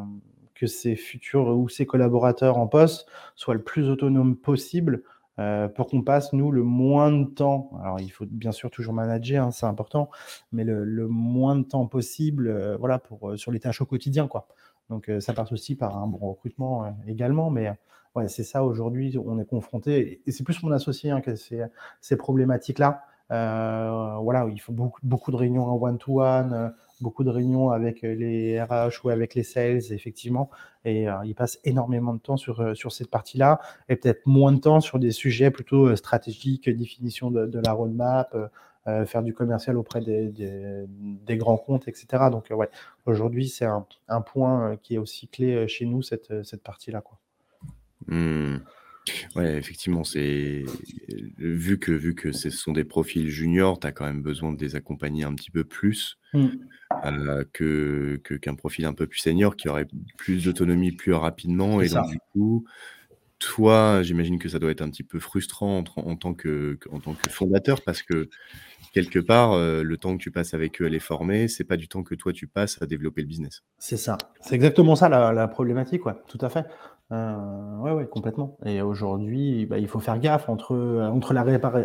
[SPEAKER 1] que ces futurs ou ces collaborateurs en poste soient le plus autonomes possible euh, pour qu'on passe, nous, le moins de temps. Alors, il faut bien sûr toujours manager, hein, c'est important, mais le, moins de temps possible, euh, voilà, pour, sur les tâches au quotidien, quoi. Donc, ça passe aussi par un bon recrutement également, mais ouais, c'est ça aujourd'hui, on est confronté, et c'est plus mon associé hein, que ces, problématiques-là. Euh, voilà, il faut beaucoup, de réunions en one-to-one, euh, beaucoup de réunions avec les RH ou avec les sales, effectivement, et euh, il passe énormément de temps sur, sur cette partie-là, et peut-être moins de temps sur des sujets plutôt stratégiques, définition de, la roadmap, faire du commercial auprès des, des, grands comptes, etc. Donc, ouais, aujourd'hui, c'est un, un, point qui est aussi clé chez nous, cette, cette partie-là. Quoi.
[SPEAKER 2] Mmh. Ouais, effectivement, c'est vu que vu que ce sont des profils juniors, tu as quand même besoin de les accompagner un petit peu plus, mmh. euh, que qu'un profil un peu plus senior qui aurait plus d'autonomie plus rapidement et donc du coup, toi, j'imagine que ça doit être un petit peu frustrant en, tant que, en tant que fondateur parce que quelque part, euh, le temps que tu passes avec eux à les former, c'est pas du temps que toi tu passes à développer le business.
[SPEAKER 1] C'est ça. C'est exactement ça la, problématique, ouais. Tout à fait. Euh, ouais, ouais, complètement. Et aujourd'hui, bah, il faut faire gaffe entre, entre la,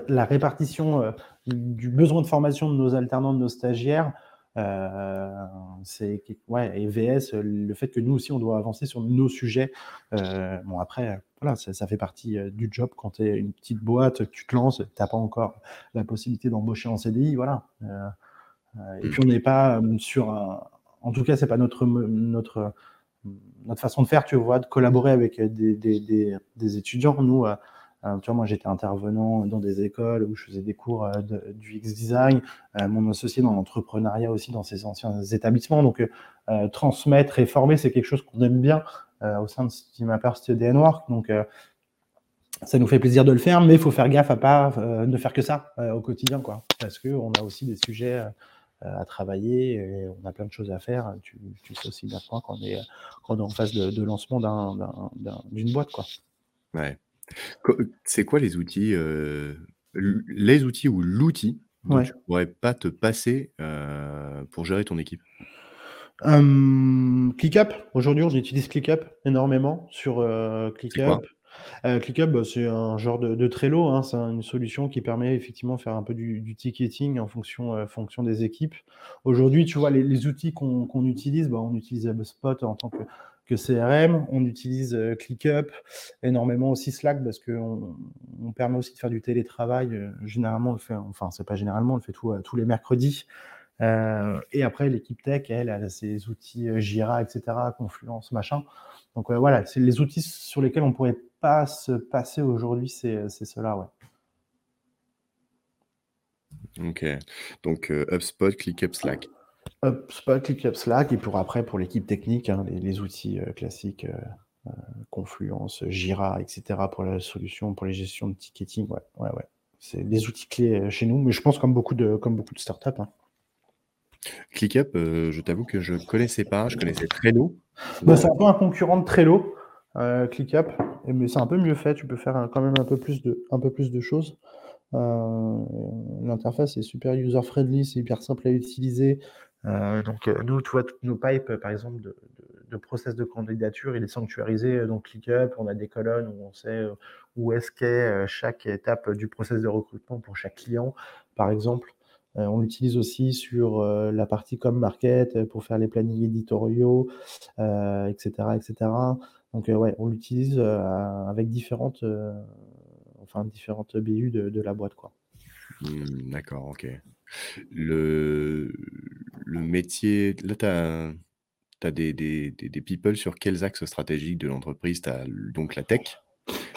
[SPEAKER 1] la répartition euh, du besoin de formation de nos alternants, de nos stagiaires, euh, c'est ouais, et VS, le fait que nous aussi on doit avancer sur nos sujets. Euh, bon après, voilà, ça, fait partie euh, du job quand tu es une petite boîte, tu te lances, tu n'as pas encore la possibilité d'embaucher en CDI, voilà. et puis on n'est pas sur un, en tout cas c'est pas notre notre notre façon de faire, tu vois, de collaborer avec des, des, des, des étudiants. Nous, euh, tu vois, moi, j'étais intervenant dans des écoles où je faisais des cours euh, du X-Design, euh, mon associé dans l'entrepreneuriat aussi dans ces anciens établissements. Donc, transmettre et former, c'est quelque chose qu'on aime bien au sein de SteamApper Study Work. Donc, ça nous fait plaisir de le faire, mais il faut faire gaffe à pas ne faire que ça au quotidien, quoi. Parce qu'on a aussi des sujets à travailler et on a plein de choses à faire. Tu, sais aussi bien quand on est, quand on est en phase de, de lancement d'une boîte, quoi.
[SPEAKER 2] Ouais. C'est quoi les outils, euh, les outils ou l'outil dont tu pourrais pas te passer, euh, pour gérer ton équipe?
[SPEAKER 1] ClickUp. Aujourd'hui, on utilise ClickUp énormément sur, euh, ClickUp. ClickUp, bah, c'est un genre de Trello, hein. C'est une solution qui permet effectivement de faire un peu du ticketing en fonction, fonction des équipes. Aujourd'hui, tu vois, les outils qu'on utilise, bah, on utilise HubSpot en tant que CRM. On utilise euh, ClickUp, énormément aussi Slack parce qu'on on permet aussi de faire du télétravail. Euh, généralement, on fait, enfin, c'est pas généralement, on le fait euh, tous les mercredis. et après, l'équipe tech, elle, a ses outils Jira, etc., Confluence, machin. Donc voilà, c'est les outils sur lesquels on pourrait pas se passer aujourd'hui, c'est cela, ouais.
[SPEAKER 2] Ok. Donc HubSpot, ClickUp, Slack.
[SPEAKER 1] HubSpot, ClickUp, Slack, et pour après, pour l'équipe technique, hein, les, outils euh, classiques, euh, euh, Confluence, Jira, etc., pour la solution, pour les gestions de ticketing, ouais, ouais, ouais. C'est des outils clés chez nous, mais je pense comme beaucoup de, comme beaucoup de startups. Hein.
[SPEAKER 2] ClickUp, je t'avoue que je ne connaissais pas, je connaissais Trello.
[SPEAKER 1] Bah, c'est un peu un concurrent de Trello, ClickUp, mais c'est un peu mieux fait, tu peux faire quand même un peu plus de, un peu plus de choses. L'interface est super user-friendly, c'est hyper simple à utiliser. Euh, donc, euh, nous, tu vois, toutes nos pipes, par exemple, de, process de candidature, il est sanctuarisé dans ClickUp. On a des colonnes où on sait euh, où est-ce qu'est chaque étape du process de recrutement pour chaque client, par exemple. on l'utilise aussi sur la partie comme market pour faire les plannings éditoriaux, etc., etc. Donc, ouais, on l'utilise avec différentes, enfin, différentes BU de, la boîte, quoi.
[SPEAKER 2] Mmh, d'accord, ok. Le, le métier, là, tu as, des, des, des, people sur quels axes stratégiques de l'entreprise? Tu as donc la tech,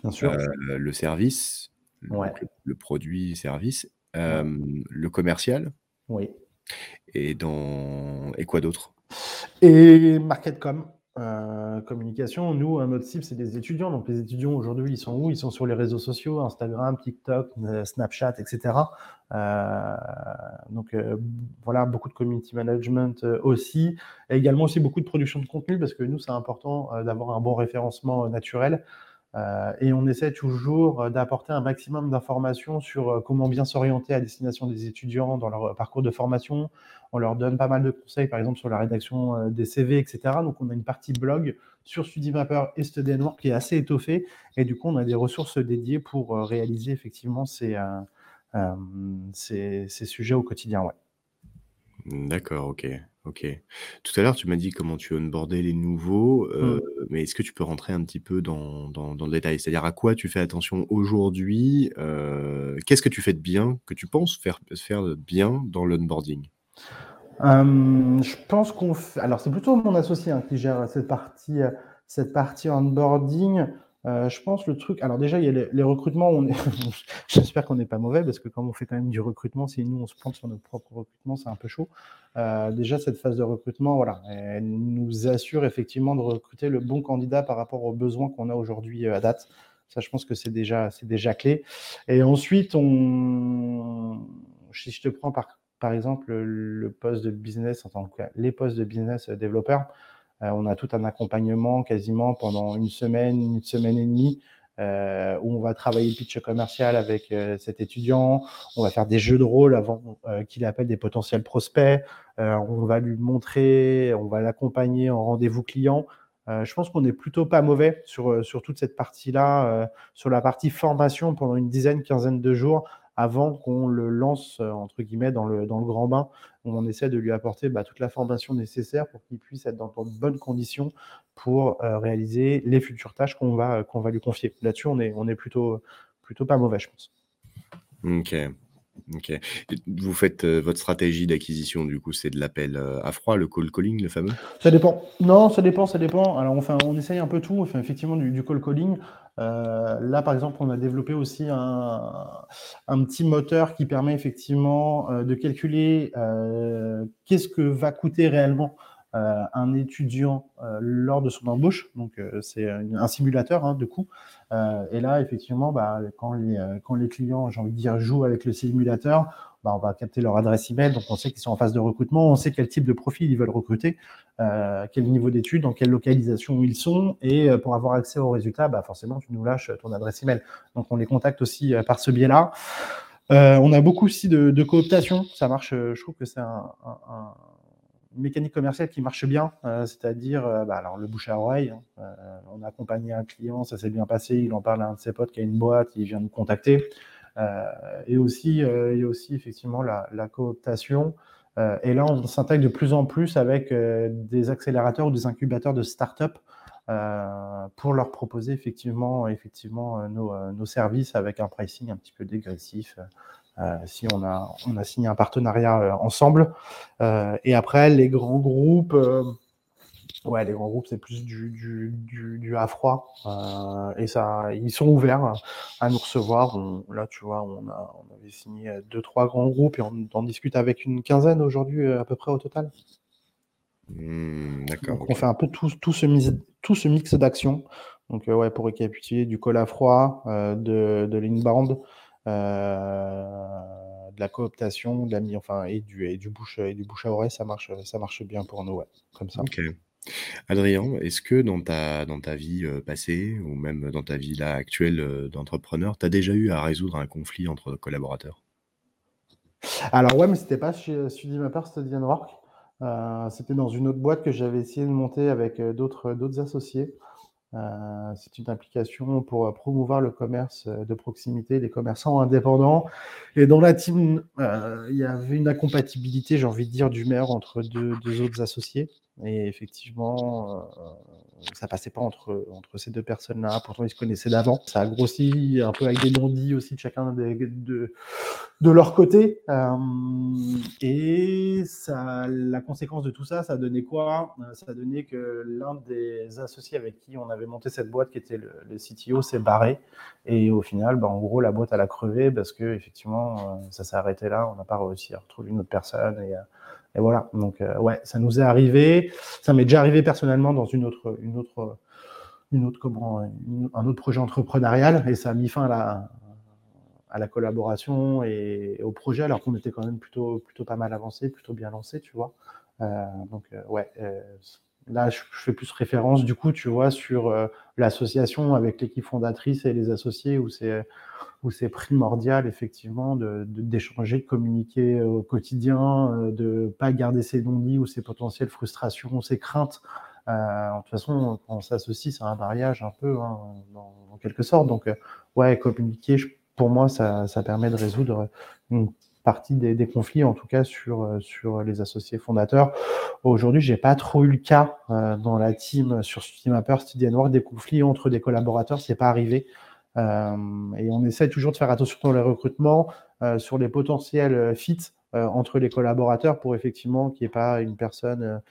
[SPEAKER 1] Bien sûr.
[SPEAKER 2] Euh, le service, le, produit, service, euh, le commercial.
[SPEAKER 1] Oui.
[SPEAKER 2] Et, dans... et quoi d'autre?
[SPEAKER 1] Et marketcom. Euh, communication, nous, notre cible, c'est des étudiants. Donc, les étudiants aujourd'hui, ils sont où? Ils sont sur les réseaux sociaux, Instagram, TikTok, euh, Snapchat, etc. Euh, donc, voilà, beaucoup de community management aussi. Et également aussi beaucoup de production de contenu parce que nous, c'est important d'avoir un bon référencement naturel. Euh, et on essaie toujours euh, d'apporter un maximum d'informations sur euh, comment bien s'orienter à destination des étudiants dans leur parcours de formation. On leur donne pas mal de conseils, par exemple sur la rédaction des CV, etc. Donc on a une partie blog sur StudyMapper et StudyNoir qui est assez étoffée. Et du coup, on a des ressources dédiées pour réaliser effectivement ces, ces, ces, sujets au quotidien. Ouais.
[SPEAKER 2] D'accord, ok. OK. Tout à l'heure, tu m'as dit comment tu onboardais les nouveaux, mmh. mais est-ce que tu peux rentrer un petit peu dans dans le détail? C'est-à-dire à quoi tu fais attention aujourd'hui? qu'est-ce que tu fais de bien, que tu penses faire faire de bien dans l'onboarding?
[SPEAKER 1] je pense qu'on fait alors c'est plutôt mon associé, hein, qui gère cette partie, cette partie onboarding. Euh, je pense le truc. Alors déjà, il y a les, recrutements. (laughs) J'espère qu'on n'est pas mauvais parce que comme on fait quand même du recrutement, si nous on se plante sur nos propres recrutements, c'est un peu chaud. Euh, déjà cette phase de recrutement, voilà, elle nous assure effectivement de recruter le bon candidat par rapport aux besoins qu'on a aujourd'hui euh, à date. Ça, je pense que c'est déjà, c'est déjà clé. Et ensuite, on, si je te prends par, par exemple le poste de business en tant que les postes de business développeurs. Euh, on a tout un accompagnement quasiment pendant une semaine, une semaine et demie où on va travailler le pitch commercial avec cet étudiant, on va faire des jeux de rôle avant qu'il appelle des potentiels prospects, on va lui montrer, on va l'accompagner en rendez-vous client. je pense qu'on est plutôt pas mauvais sur, sur toute cette partie-là, sur la partie formation pendant une dizaine, quinzaine de jours avant qu'on le lance, entre guillemets, dans le, dans le grand bain, on essaie de lui apporter bah, toute la formation nécessaire pour qu'il puisse être dans de bonnes conditions pour réaliser les futures tâches qu'on va, qu'on va lui confier. Là-dessus, on est, on est plutôt, plutôt pas mauvais, je pense.
[SPEAKER 2] Ok. Ok. Vous faites votre stratégie d'acquisition, du coup, c'est de l'appel à froid, le call calling, le fameux?
[SPEAKER 1] Ça dépend. Non, ça dépend, ça dépend. Alors, enfin, on essaye un peu tout. On fait effectivement du, du call calling. Là, par exemple, on a développé aussi un, un petit moteur qui permet effectivement de calculer qu'est-ce que va coûter réellement un étudiant lors de son embauche. Donc, c'est un simulateur hein, de coût. et là, effectivement, bah, quand, les, clients, j'ai envie de dire, jouent avec le simulateur, bah, on va capter leur adresse email, donc on sait qu'ils sont en phase de recrutement, on sait quel type de profil ils veulent recruter, euh, quel niveau d'études, dans quelle localisation ils sont, et euh, pour avoir accès aux résultats, bah, forcément, tu nous lâches ton adresse email. Donc on les contacte aussi euh, par ce biais-là. on a beaucoup aussi de, cooptation, ça marche, je trouve que c'est un, mécanique commerciale qui marche bien, c'est-à-dire bah, alors le bouche à oreille. Hein, on a accompagné un client, ça s'est bien passé, il en parle à un de ses potes qui a une boîte, il vient nous contacter. Euh, et aussi, euh, il y a aussi effectivement la, cooptation. Euh, et là, on s'intègre de plus en plus avec des accélérateurs ou des incubateurs de start-up pour leur proposer effectivement, effectivement nos, services avec un pricing un petit peu dégressif. Si on a, on a signé un partenariat ensemble. et après, les grands groupes, Ouais, les grands groupes, c'est plus du, du, du, à froid. Euh, et ça, ils sont ouverts à nous recevoir. là, tu vois, on, a, on avait signé deux, trois grands groupes et on en discute avec une quinzaine aujourd'hui euh, à peu près au total.
[SPEAKER 2] Mmh, d'accord.
[SPEAKER 1] On fait un peu tout, tout ce, tout ce mix d'actions. Donc, euh, ouais, pour récapituler, du col à froid, de, de l'inbound, de la cooptation, de la, enfin, et du, et du bouche et du bouche à oreille, ça marche, ça marche bien pour nous, ouais, comme ça.
[SPEAKER 2] Ok. Adrien, est-ce que dans ta, dans ta vie passée ou même dans ta vie là actuelle d'entrepreneur, tu as déjà eu à résoudre un conflit entre collaborateurs?
[SPEAKER 1] Alors ouais, mais c'était pas chez Study Work. c'était dans une autre boîte que j'avais essayé de monter avec d'autres d'autres associés. C'est une application pour promouvoir le commerce de proximité, des commerçants indépendants. Et dans la team, il y avait une incompatibilité, j'ai envie de dire, d'humeur entre deux, deux autres associés. Et effectivement, euh, ça passait pas entre, entre ces deux personnes-là. Pourtant, ils se connaissaient d'avant. Ça a grossi un peu avec des non-dits aussi de chacun de, de leur côté. Euh, et ça, la conséquence de tout ça, ça a donné quoi? Euh, Ça a donné que l'un des associés avec qui on avait monté cette boîte, qui était le, le CTO, s'est barré. Et au final, bah, en gros, la boîte, elle a crevé parce que effectivement, ça s'est arrêté là. On n'a pas réussi à retrouver une autre personne. Et voilà. Donc, euh, ouais, ça nous est arrivé. Ça m'est déjà arrivé personnellement dans une autre, une autre, une autre comment, un autre projet entrepreneurial, et ça a mis fin à la, à la collaboration et, au projet, alors qu'on était quand même plutôt, plutôt pas mal avancé, plutôt bien lancé, tu vois. Euh, donc, euh, ouais. Là, je, fais plus référence, du coup, tu vois, sur l'association avec l'équipe fondatrice et les associés, où c'est primordial effectivement d'échanger, de, communiquer au quotidien, euh, de pas garder ses non-dits ou ses potentielles frustrations, ses craintes. Euh, de toute façon, quand on s'associe, c'est un mariage un peu, hein, en quelque sorte. Donc, euh, ouais, communiquer, pour moi, ça, ça, permet de résoudre une partie des, conflits, en tout cas sur, sur les associés fondateurs. Aujourd'hui, j'ai pas trop eu le cas euh, dans la team sur StudyMapper, StudyNwork, des conflits entre des collaborateurs, c'est pas arrivé. Euh, et on essaie toujours de faire attention dans les recrutements, euh, sur les potentiels euh, fits entre les collaborateurs pour effectivement qu'il n'y ait pas une personne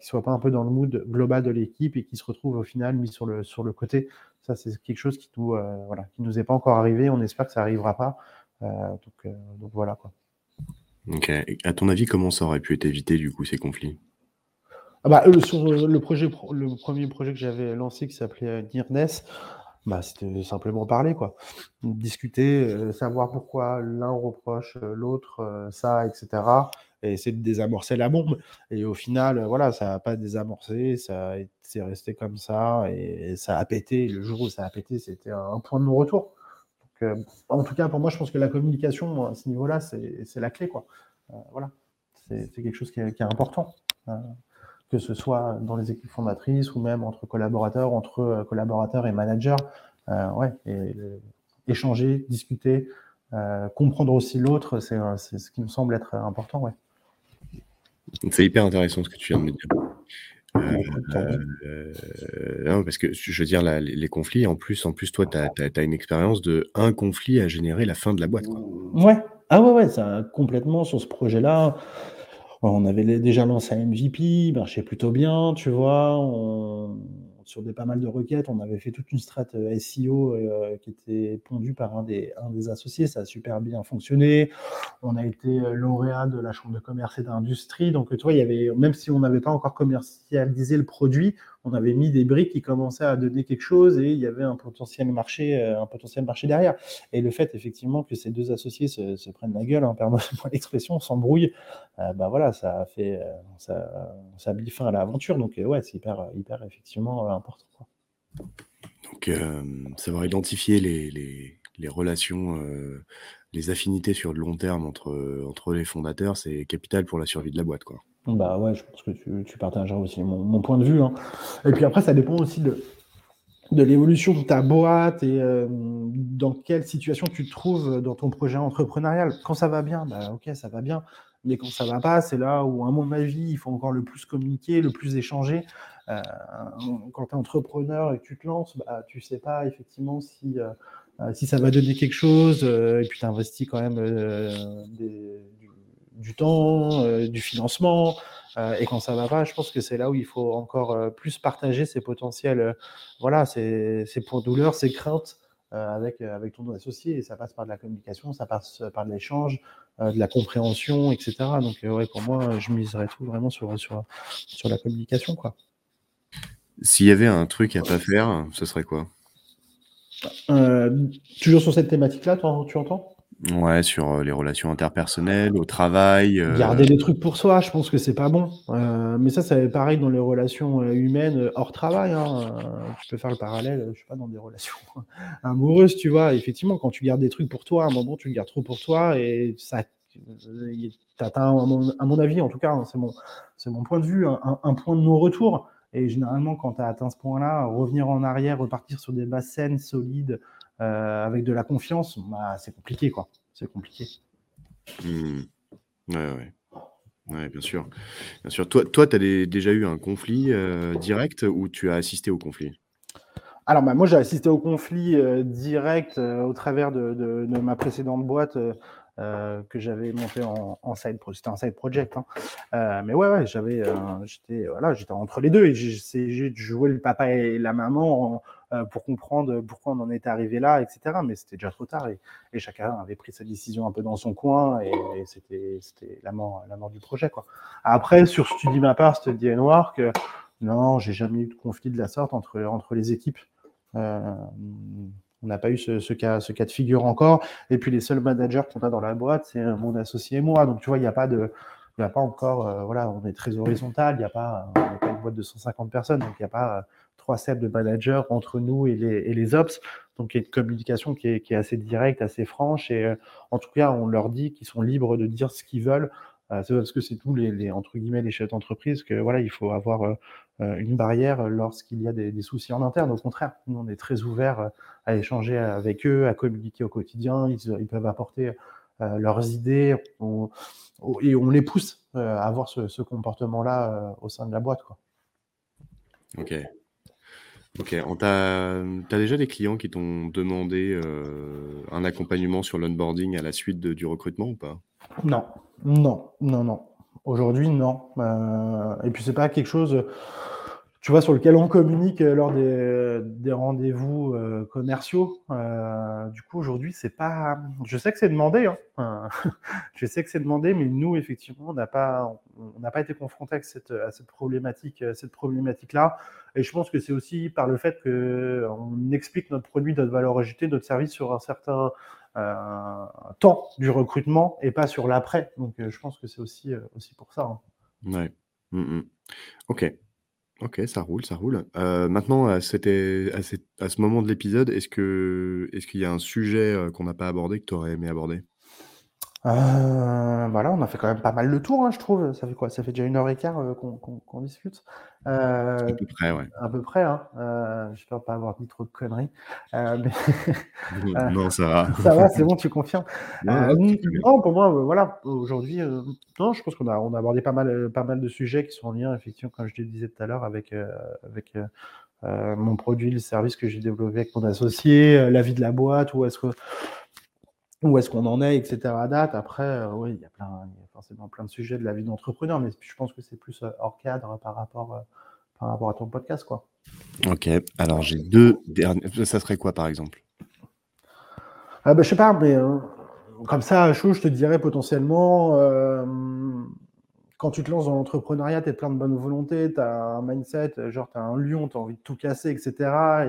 [SPEAKER 1] qui soit pas un peu dans le mood global de l'équipe et qui se retrouve au final mis sur le, sur le côté. Ça, c'est quelque chose qui nous, voilà, qui nous est pas encore arrivé. On espère que ça arrivera pas. Donc, donc, voilà quoi.
[SPEAKER 2] Ok. à ton avis, comment ça aurait pu être évité du coup ces conflits?
[SPEAKER 1] Ah bah, sur le projet, le premier projet que j'avais lancé qui s'appelait Nearness, bah, c'était simplement parler, quoi. Discuter, euh, savoir pourquoi l'un reproche euh, l'autre euh, ça, etc. et essayer de désamorcer la bombe. Et au final, voilà, ça n'a pas désamorcé, ça c'est resté comme ça et, ça a pété. Le jour où ça a pété, c'était un point de non-retour. En tout cas, pour moi, je pense que la communication à ce niveau-là, c'est la clé, quoi. voilà, c'est quelque chose qui est, important que ce soit dans les équipes fondatrices ou même entre collaborateurs, entre euh, collaborateurs et managers. Euh, ouais, échanger, discuter, euh, comprendre aussi l'autre, c'est ce qui me semble être important. Ouais.
[SPEAKER 2] C'est hyper intéressant ce que tu viens de me dire. Non, parce que je veux dire, les, conflits, en plus, en plus toi, tu as, une expérience de un conflit à générer la fin de la boîte. Quoi.
[SPEAKER 1] Ouais, ah ouais, ouais, ça, complètement sur ce projet-là. On avait déjà lancé un MVP, marchait plutôt bien, tu vois. Sur des pas mal de requêtes, on avait fait toute une strate euh, SEO euh, qui était pondue par un des, un des associés. Ça a super bien fonctionné. On a été euh, lauréat de la Chambre de commerce et d'industrie. Donc, tu vois, il y avait, même si on n'avait pas encore commercialisé le produit, on avait mis des briques qui commençaient à donner quelque chose et il y avait un potentiel marché, euh, un potentiel marché derrière. Et le fait effectivement que ces deux associés se, prennent la gueule, hein, pardon (laughs) l'expression, s'embrouillent, euh, bah voilà, ça fait, euh, ça, ça a mis fin à l'aventure. Donc ouais, c'est hyper, hyper effectivement important.
[SPEAKER 2] Donc savoir identifier les, les, les relations les affinités sur le long terme entre, entre les fondateurs, c'est capital pour la survie de la boîte. Quoi.
[SPEAKER 1] Bah ouais, je pense que tu, tu partageras aussi mon, point de vue. Hein. Et puis après, ça dépend aussi de, de l'évolution de ta boîte et euh, dans quelle situation tu te trouves dans ton projet entrepreneurial. Quand ça va bien, bah ok, ça va bien. Mais quand ça va pas, c'est là où, à mon avis, il faut encore le plus communiquer, le plus échanger. Euh, quand tu es entrepreneur et que tu te lances, bah, tu sais pas effectivement si, euh, si ça va donner quelque chose. et puis tu investis quand même des, du temps, euh, du financement. Euh, et quand ça va pas, je pense que c'est là où il faut encore euh, plus partager ses potentiels, voilà, ses, points de douleur, ses craintes avec, avec ton associé. Et ça passe par de la communication, ça passe par de l'échange, de la compréhension, etc. Donc, ouais, pour moi, je miserais tout vraiment sur, sur, sur la communication. quoi.
[SPEAKER 2] S'il y avait un truc à pas faire, ce serait quoi?
[SPEAKER 1] Toujours sur cette thématique-là, tu entends?
[SPEAKER 2] Ouais, sur, euh, les relations interpersonnelles, au travail,
[SPEAKER 1] euh Garder des trucs pour soi, je pense que c'est pas bon. Euh, mais ça, c'est pareil dans les relations, humaines, hors travail, hein, tu peux faire le parallèle, je sais pas, dans des relations (laughs) amoureuses, tu vois? Effectivement, quand tu gardes des trucs pour toi, à un moment, tu le gardes trop pour toi et ça tu atteins, à mon avis, en tout cas, hein, c'est mon mon point de vue, un point de non-retour et généralement, quand tu as atteint ce point-là, revenir en arrière, repartir sur des bases saines, solides, euh, avec de la confiance, bah, c'est compliqué, quoi. C'est compliqué.
[SPEAKER 2] Mmh. Ouais, ouais. bien sûr. Bien sûr. Toi, toi tu as déjà eu un conflit euh, direct ou tu as assisté au conflit?
[SPEAKER 1] Alors, bah, moi, j'ai assisté au conflit euh, direct au travers de, de, ma précédente boîte euh, que j'avais monté en, en side project. C'était un side project. Hein. Euh, mais ouais, ouais j'avais, euh, j'étais, voilà, j'étais entre les deux et j'ai jouer le papa et la maman pour comprendre pourquoi on en était arrivé là, etc. Mais c'était déjà trop tard et, chacun avait pris sa décision un peu dans son coin et, c'était, c'était la mort, la mort du projet, quoi. Après, sur Study Mapper, Study Work, non, j'ai jamais eu de conflit de la sorte entre, entre les équipes. On n'a pas eu ce, cas, ce cas de figure encore. Et puis les seuls managers qu'on a dans la boîte, c'est euh, mon associé et moi. Donc tu vois, il n'y a pas de, il a pas encore, euh, voilà, on est très horizontal. Il n'y a pas, une boîte de 150 personnes, donc il n'y a pas euh, trois sets de managers entre nous et les, ops. Donc il y a une communication qui est, assez directe, assez franche. Et en tout cas, on leur dit qu'ils sont libres de dire ce qu'ils veulent. c'est parce que c'est tous les, entre guillemets les chefs d'entreprise que voilà, il faut avoir euh, une barrière lorsqu'il y a des, soucis en interne. Au contraire, nous, on est très ouverts euh, à échanger avec eux, à communiquer au quotidien. Ils, peuvent apporter euh, leurs idées et on les pousse à avoir ce, comportement-là au sein de la boîte. Quoi.
[SPEAKER 2] Ok. Ok, tu as, déjà des clients qui t'ont demandé un accompagnement sur l'onboarding à la suite du recrutement ou pas?
[SPEAKER 1] Non, non, non, non. Aujourd'hui, non. et puis, c'est pas quelque chose tu vois, sur lequel on communique euh, lors des, des rendez-vous euh, commerciaux. Euh, du coup, aujourd'hui, c'est pas. Je sais que c'est demandé. Hein. (laughs) je sais que c'est demandé, mais nous, effectivement, on n'a pas, on n'a pas été confronté avec cette, à cette problématique, cette problématique-là. Et je pense que c'est aussi par le fait qu'on explique notre produit, notre valeur ajoutée, notre service sur un certain temps du recrutement et pas sur l'après. Donc, je pense que c'est aussi, aussi pour ça. Hein.
[SPEAKER 2] Ouais. Mmh OK. OK, ça roule, ça roule. maintenant, à à ce moment de l'épisode, est-ce que est-ce qu'il y a un sujet, qu'on n'a pas abordé, que tu aurais aimé aborder?
[SPEAKER 1] Euh, voilà, on a fait quand même pas mal le tour, hein, je trouve. Ça fait quoi? Ça fait déjà une heure et quart, euh, qu'on discute.
[SPEAKER 2] À peu près, ouais.
[SPEAKER 1] à peu près, hein. Euh, j'espère pas avoir dit trop de conneries. Euh, (laughs)
[SPEAKER 2] non, ça va.
[SPEAKER 1] ça va, c'est bon, tu confirmes? non, pour moi, voilà, aujourd'hui, non, je pense qu'on a on a abordé pas mal, pas mal de sujets qui sont en lien, effectivement, comme je te le disais tout à l'heure, avec, avec, mon produit, le service que j'ai développé avec mon associé, la vie de la boîte, où est-ce que où est-ce qu'on en est, etc. à date. Après, euh, oui, il y a plein, il y a forcément plein de sujets de la vie d'entrepreneur, mais je pense que c'est plus euh, hors cadre par rapport, euh, par rapport à ton podcast, quoi.
[SPEAKER 2] Ok. Alors j'ai deux derniers. Ça serait quoi, par exemple?
[SPEAKER 1] Ah bah, je sais pas, mais comme ça, chaud, je te dirais potentiellement, quand tu te lances dans l'entrepreneuriat, tu es plein de bonne volonté, tu as un mindset, genre tu as un lion, tu as envie de tout casser, etc.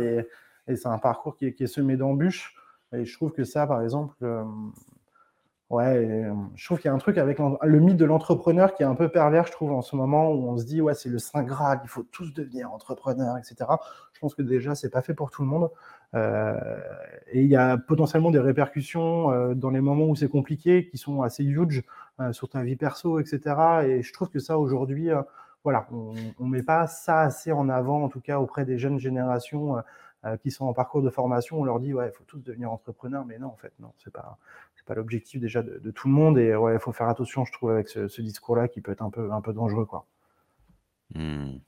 [SPEAKER 1] Et, et c'est un parcours qui est semé d'embûches. Et je trouve que ça, par exemple, euh, ouais, je trouve qu'il y a un truc avec le mythe de l'entrepreneur qui est un peu pervers, je trouve, en ce moment, où on se dit, ouais, c'est le Saint Graal, il faut tous devenir entrepreneur, etc. Je pense que déjà, c'est pas fait pour tout le monde. Euh, et il y a potentiellement des répercussions euh, dans les moments où c'est compliqué qui sont assez huge sur ta vie perso, etc. Et je trouve que ça, aujourd'hui, voilà, on ne met pas ça assez en avant, en tout cas auprès des jeunes générations. Euh, qui sont en parcours de formation, on leur dit ouais, il faut tous devenir entrepreneurs, mais non, en fait, non, c'est pas pas l'objectif déjà de, tout le monde et ouais, il faut faire attention, je trouve, avec ce, discours-là qui peut être un peu un peu dangereux, quoi.
[SPEAKER 2] Mmh.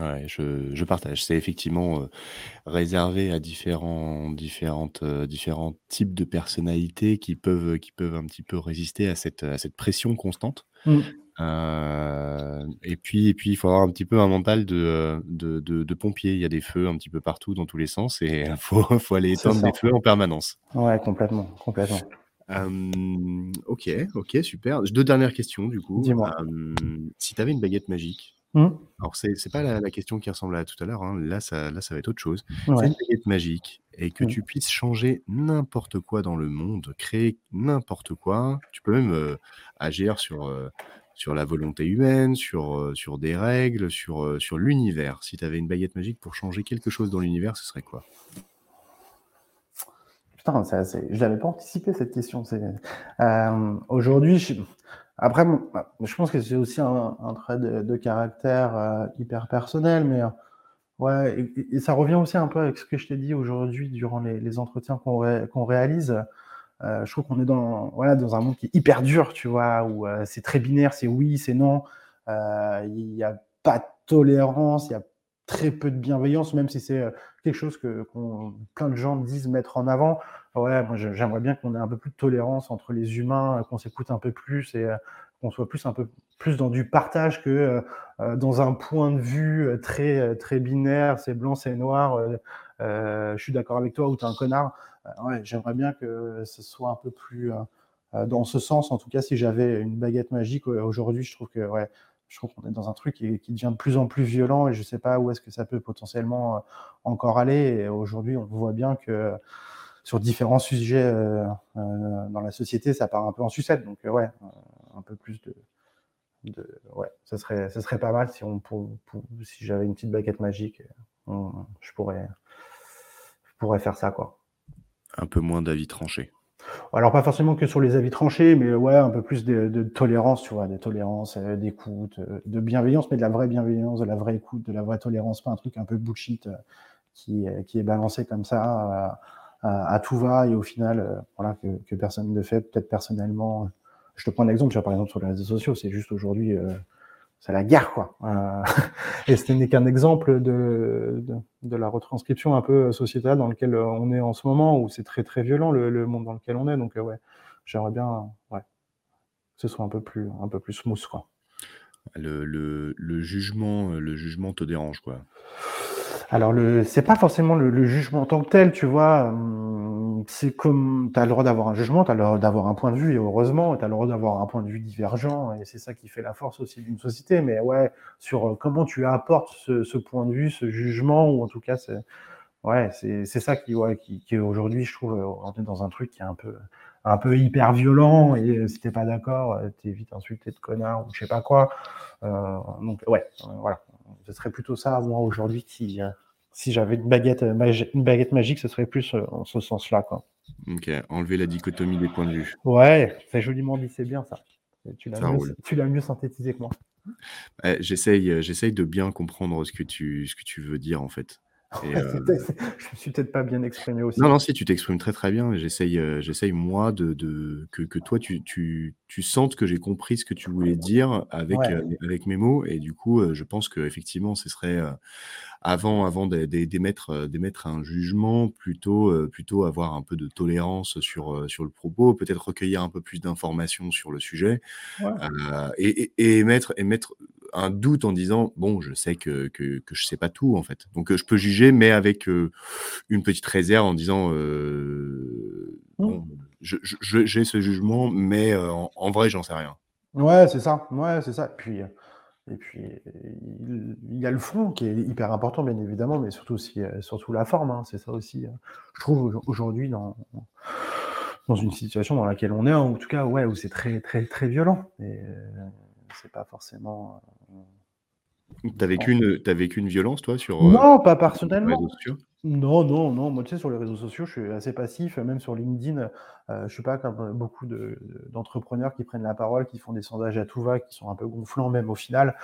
[SPEAKER 2] Ouais, je, je, partage. C'est effectivement euh, réservé à différents, différentes, euh, différents types de personnalités qui peuvent, qui peuvent un petit peu résister à cette, à cette pression constante. Mmh. Euh, et puis et puis il faut avoir un petit peu un mental de, de de pompier. Il y a des feux un petit peu partout dans tous les sens et il (laughs) faut faut aller éteindre les feux en permanence.
[SPEAKER 1] Ouais, complètement, complètement.
[SPEAKER 2] OK, OK, super. deux dernières questions du coup.
[SPEAKER 1] Dis-moi.
[SPEAKER 2] si tu avais une baguette magique, mmh. alors c'est c'est pas la question qui ressemble à tout à l'heure, hein. Là ça là ça va être autre chose. Si une baguette magique et que mmh. tu puisses changer n'importe quoi dans le monde, créer n'importe quoi, tu peux même, agir sur, sur la volonté humaine, sur, euh, sur des règles, sur, euh, sur l'univers. Si tu avais une baguette magique pour changer quelque chose dans l'univers, ce serait quoi?
[SPEAKER 1] Putain, je l'avais pas anticipé cette question. Euh, aujourd'hui, je... après, je pense que c'est aussi un, trait de, caractère hyper personnel, mais ouais, et, ça revient aussi un peu avec ce que je t'ai dit aujourd'hui durant les, entretiens qu'on réalise. Euh, je trouve qu'on est dans, voilà, dans un monde qui est hyper dur, tu vois, où euh, c'est très binaire, c'est oui, c'est non. Euh, il n'y a pas de tolérance, il y a très peu de bienveillance, même si c'est quelque chose que plein de gens disent mettre en avant. Ouais, moi j'aimerais bien qu'on ait un peu plus de tolérance entre les humains, qu'on s'écoute un peu plus et qu'on soit plus un peu plus dans du partage que dans un point de vue très très binaire, c'est blanc, c'est noir. je suis d'accord avec toi ou t'es un connard. Euh, ouais, j'aimerais bien que ce soit un peu plus euh, euh, dans ce sens. En tout cas, si j'avais une baguette magique aujourd'hui, je trouve que ouais, je trouve qu'on est dans un truc qui, devient de plus en plus violent et je ne sais pas où est-ce que ça peut potentiellement encore aller. Et aujourd'hui, on voit bien que sur différents sujets dans la société, ça part un peu en sucette. Donc, ouais, un peu plus de, ouais, ça serait, ça serait pas mal si si j'avais une petite baguette magique, je pourrais, je pourrais faire ça, quoi
[SPEAKER 2] un peu moins d'avis tranchés.
[SPEAKER 1] Alors pas forcément que sur les avis tranchés, mais ouais, un peu plus de, tolérance, tu vois, de tolérance, euh, d'écoute, euh, de bienveillance, mais de la vraie bienveillance, de la vraie écoute, de la vraie tolérance, pas un truc un peu bullshit euh, qui, qui est balancé comme ça à, tout va et au final, voilà, que, personne ne fait, peut-être personnellement. Je te prends un exemple, tu vois, par exemple sur les réseaux sociaux, c'est juste aujourd'hui c'est la guerre, quoi. Euh, (laughs) et ce n'est qu'un exemple de, de, la retranscription un peu sociétale dans lequel on est en ce moment, où c'est très très violent le, monde dans lequel on est. Donc, euh, ouais, j'aimerais bien ouais, que ce soit un peu plus, un peu plus smooth, quoi.
[SPEAKER 2] Le, le, le jugement, le jugement te dérange, quoi.
[SPEAKER 1] Alors, le, c'est pas forcément le, jugement en tant que tel, tu vois. Hum, c'est comme, tu as le droit d'avoir un jugement, tu le droit d'avoir un point de vue, et heureusement, tu as le droit d'avoir un point de vue divergent, et c'est ça qui fait la force aussi d'une société. Mais ouais, sur euh, comment tu apportes ce, point de vue, ce jugement, ou en tout cas, c'est ça qui, ouais, qui, aujourd'hui, je trouve, on est dans un truc qui est un peu, un peu hyper violent et si t'es pas d'accord, t'es vite insulté de connard ou je sais pas quoi. donc ouais, voilà, ce serait plutôt ça moi aujourd'hui qui, si j'avais une baguette, une baguette magique, ce serait plus en ce sens-là quoi.
[SPEAKER 2] Ok, enlever la dichotomie des points de vue.
[SPEAKER 1] Ouais, c'est joliment dit, c'est bien ça. Tu l'as mieux, synthétisé que moi.
[SPEAKER 2] Eh, j'essaye, j'essaye de bien comprendre ce que tu, ce que tu veux dire en fait. (laughs)
[SPEAKER 1] Euh, je me suis peut-être pas bien exprimé aussi.
[SPEAKER 2] Non, non, si tu t'exprimes très très bien. J'essaye, euh, j'essaye moi de, de que, que, toi tu, tu, tu sentes que j'ai compris ce que tu voulais dire avec, euh, avec mes mots. Et du coup, je pense qu'effectivement, ce serait avant, avant d'émettre, d'émettre un jugement, plutôt, plutôt avoir un peu de tolérance sur, sur le propos, peut-être recueillir un peu plus d'informations sur le sujet et, et, et, émettre, émettre un doute en disant bon, je sais que, que, que je sais pas tout en fait. Donc je peux juger, mais avec une petite réserve en disant mmh. bon, j'ai ce jugement, mais en, vrai, j'en sais rien.
[SPEAKER 1] Ouais, c'est ça. Ouais, c'est ça. Puis, et puis il y a le fond qui est hyper important, bien évidemment, mais surtout aussi, surtout la forme. Hein. c'est ça aussi. Je trouve aujourd'hui dans dans une situation dans laquelle on est, en tout cas, ouais, où c'est très, très, très violent. Et c'est pas forcément.
[SPEAKER 2] T'as vécu, une, as vécu une violence, toi, sur.
[SPEAKER 1] Non, pas personnellement. Non, non, non. Moi, tu sais, sur les réseaux sociaux, je suis assez passif. Même sur LinkedIn, euh, je suis pas comme beaucoup d'entrepreneurs qui prennent la parole, qui font des sondages à tout va, qui sont un peu gonflants même au final,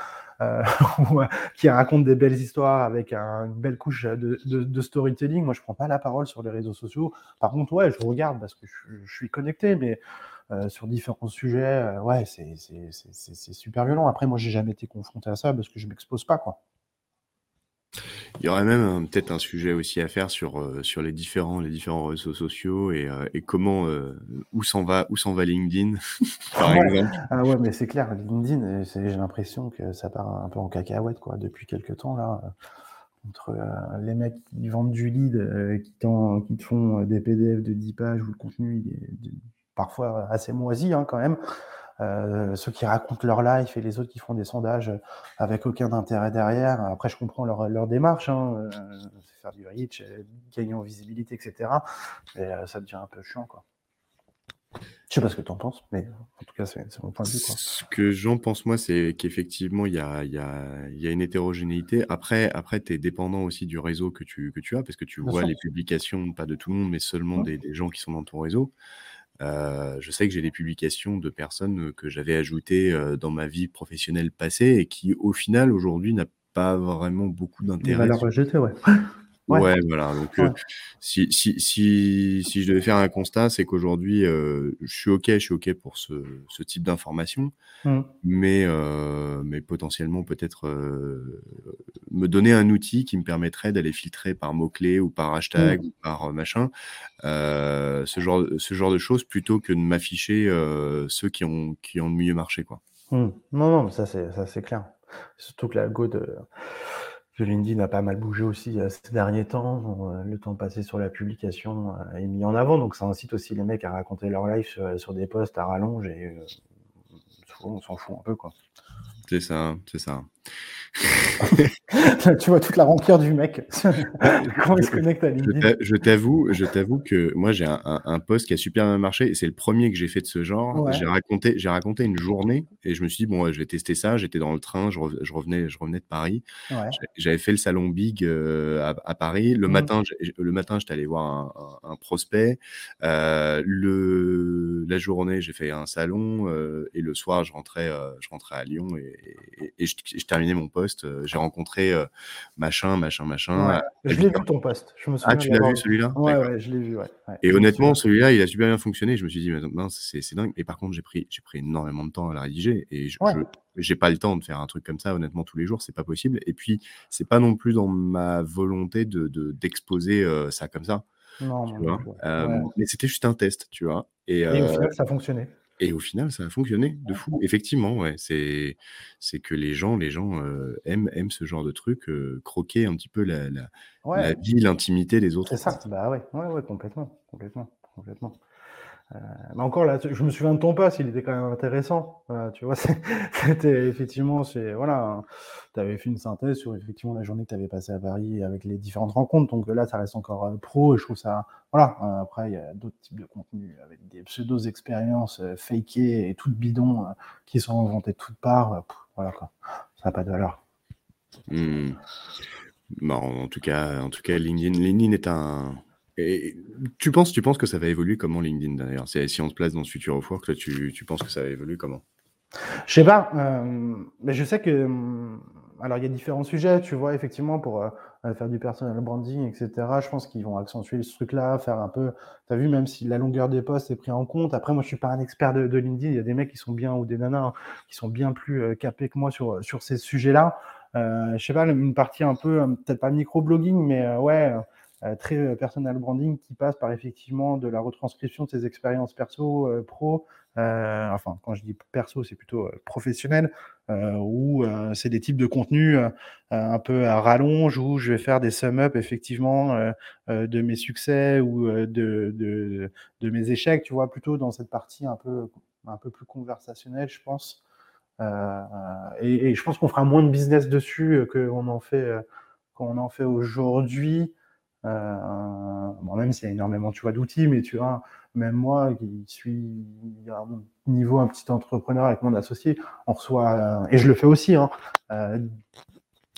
[SPEAKER 1] euh, (laughs) qui racontent des belles histoires avec une belle couche de, storytelling. Moi, je prends pas la parole sur les réseaux sociaux. Par contre, ouais, je regarde parce que je, suis connecté, mais euh, sur différents sujets, ouais, c'est super violent. Après, moi, j'ai jamais été confronté à ça parce que je m'expose pas, quoi.
[SPEAKER 2] Il y aurait même peut-être un sujet aussi à faire sur, euh, sur les différents les différents réseaux sociaux et euh, et comment, euh, où s'en va où s'en va LinkedIn, (laughs) par exemple.
[SPEAKER 1] Ah ouais, mais c'est clair, LinkedIn, j'ai l'impression que ça part un peu en cacahuète, quoi, depuis quelques temps là, entre, les mecs qui vendent du lead, qui qui te font, des PDF de 10 pages où le contenu est parfois assez moisi, hein, quand même. Euh, ceux qui racontent leur life et les autres qui font des sondages avec aucun intérêt derrière. Après, je comprends leur, leur démarche, hein, euh, faire du reach, euh, gagner en visibilité, etc. Mais ça devient un peu chiant, quoi. Je sais pas ce que tu en penses, mais en tout cas, c'est mon point de vue. Quoi.
[SPEAKER 2] Ce que j'en pense, moi, c'est qu'effectivement, il y a, y, a, y a, une hétérogénéité. Après, après tu es dépendant aussi du réseau que tu, que tu as, parce que tu vois les publications, pas de tout le monde, mais seulement des, des, gens qui sont dans ton réseau. Euh, je sais que j'ai des publications de personnes que j'avais ajoutées dans ma vie professionnelle passée et qui, au final, aujourd'hui, n'a pas vraiment beaucoup d'intérêt.
[SPEAKER 1] la rejeter, ouais.
[SPEAKER 2] Ouais, voilà. Donc, si, si, si, si, je devais faire un constat, c'est qu'aujourd'hui, je suis OK, je suis OK pour ce, ce type d'information, mmh. mais, mais potentiellement, peut-être me donner un outil qui me permettrait d'aller filtrer par mots-clés ou par hashtag mmh. ou par machin, ce, genre, ce genre de choses, plutôt que de m'afficher ceux qui ont, qui ont le mieux marché. Quoi.
[SPEAKER 1] Mmh. Non, non, ça c'est clair. Surtout que la go de LinkedIn a pas mal bougé aussi euh, ces derniers temps. Euh, le temps passé sur la publication euh, est mis en avant, donc ça incite aussi les mecs à raconter leur life sur, des posts à rallonge et souvent on s'en fout un peu quoi.
[SPEAKER 2] C'est ça, c'est ça. (laughs)
[SPEAKER 1] tu vois toute la remplir du mec. (laughs) Comment il se connecte à LinkedIn.
[SPEAKER 2] Je t'avoue, je t'avoue que moi j'ai un, un, post qui a super bien marché. C'est le premier que j'ai fait de ce genre. J'ai raconté, j'ai raconté une journée et je me suis dit bon, je vais tester ça. J'étais dans le train, je, revenais, je revenais de Paris. J'avais fait le salon Big euh, à, Paris. Le mmh. matin, le matin, j'étais allé voir un, prospect. Euh, le, la journée, j'ai fait un salon euh, et le soir, je rentrais, je rentrais à Lyon et, et je, je terminais mon poste euh, j'ai rencontré euh, machin, machin, machin. Euh,
[SPEAKER 1] je l'ai vu ton poste. Je me
[SPEAKER 2] ah, tu l'as vu celui-là?
[SPEAKER 1] Ouais, ouais, je l'ai vu. Ouais.
[SPEAKER 2] Et honnêtement, celui-là, il a super bien fonctionné. Je me suis dit, c'est dingue. Et par contre, j'ai pris, pris énormément de temps à la rédiger. Et je, j'ai pas le temps de faire un truc comme ça, honnêtement, tous les jours, c'est pas possible. Et puis, c'est pas non plus dans ma volonté de d'exposer ça comme ça. Non, non, mais c'était juste un test, tu vois.
[SPEAKER 1] Et, et au final, ça a fonctionné.
[SPEAKER 2] Et au final, ça a fonctionné de fou. Effectivement, ouais, c'est c'est que les gens, les gens aiment, aiment ce genre de truc, croquer un petit peu la, la, la vie, l'intimité des autres.
[SPEAKER 1] C'est ça, bah ouais, ouais, ouais, complètement, complètement, complètement. Euh, mais encore là, je me souviens de ton poste, il était quand même intéressant. tu vois, (laughs) c'était effectivement, c'est voilà, tu avais fait une synthèse sur effectivement la journée que tu avais passée à Paris avec les différentes rencontres. Donc là, ça reste encore euh, pro et je trouve ça. Voilà. Euh, après, il y a d'autres types de contenus avec des pseudo expériences fakées et toutes bidons qui sont inventées de toutes parts. voilà quoi, ça n'a pas de valeur.
[SPEAKER 2] Mmh. En tout cas, en tout cas, LinkedIn, LinkedIn est un et tu penses, tu penses que ça va évoluer comment LinkedIn d'ailleurs? Si on se place dans ce futur of work, tu, tu penses que ça va évoluer comment?
[SPEAKER 1] Je sais pas, euh, mais je sais que. Euh, alors, il y a différents sujets, tu vois, effectivement, pour euh, faire du personal branding, etc. Je pense qu'ils vont accentuer ce truc-là, faire un peu. Tu as vu, même si la longueur des postes est prise en compte. Après, moi, je suis pas un expert de, LinkedIn. Il y a des mecs qui sont bien, ou des nanas, hein, qui sont bien plus capés que moi sur, sur ces sujets-là. je sais pas, une partie un peu, peut-être pas micro-blogging, mais ouais euh, très euh, personal branding qui passe par effectivement de la retranscription de ses expériences perso, euh, pro, enfin quand je dis perso c'est plutôt professionnel, où c'est des types de contenus un peu à rallonge où je vais faire des sum-up effectivement de mes succès ou de, de, de, mes échecs, tu vois, plutôt dans cette partie un peu, un peu plus conversationnelle, je pense. Et, et, je pense qu'on fera moins de business dessus qu'on en fait, qu'on en fait aujourd'hui. Euh, bon, même s'il y a énormément tu d'outils, mais tu vois, même moi qui suis à mon niveau un petit entrepreneur avec mon associé, on reçoit, euh, et je le fais aussi, hein, euh,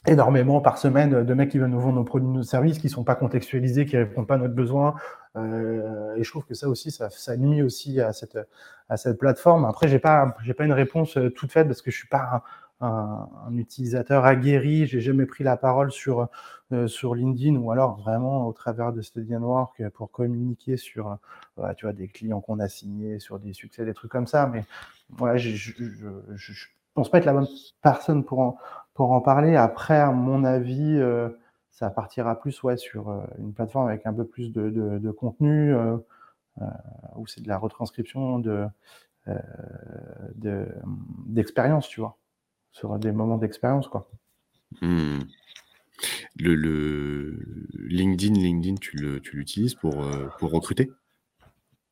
[SPEAKER 1] énormément par semaine de mecs qui viennent nous vendre nos produits, nos services, qui sont pas contextualisés, qui répondent pas à notre besoin. et je trouve que ça aussi, ça, nuit aussi à cette, à cette plateforme. Après, j'ai pas, j'ai pas une réponse toute faite parce que je suis pas un, utilisateur aguerri, j'ai jamais pris la parole sur, euh, sur LinkedIn ou alors vraiment au travers de Study Work pour communiquer sur euh, tu vois, des clients qu'on a signés, sur des succès, des trucs comme ça. Mais voilà, je, je, pense pas être la bonne personne pour en, pour en parler. Après, à mon avis, euh, ça partira plus ouais, sur une plateforme avec un peu plus de, de, contenu, où c'est de la retranscription de, d'expérience, tu vois sur des moments d'expérience, quoi.
[SPEAKER 2] Mmh. LinkedIn, LinkedIn, tu l'utilises pour, euh, recruter?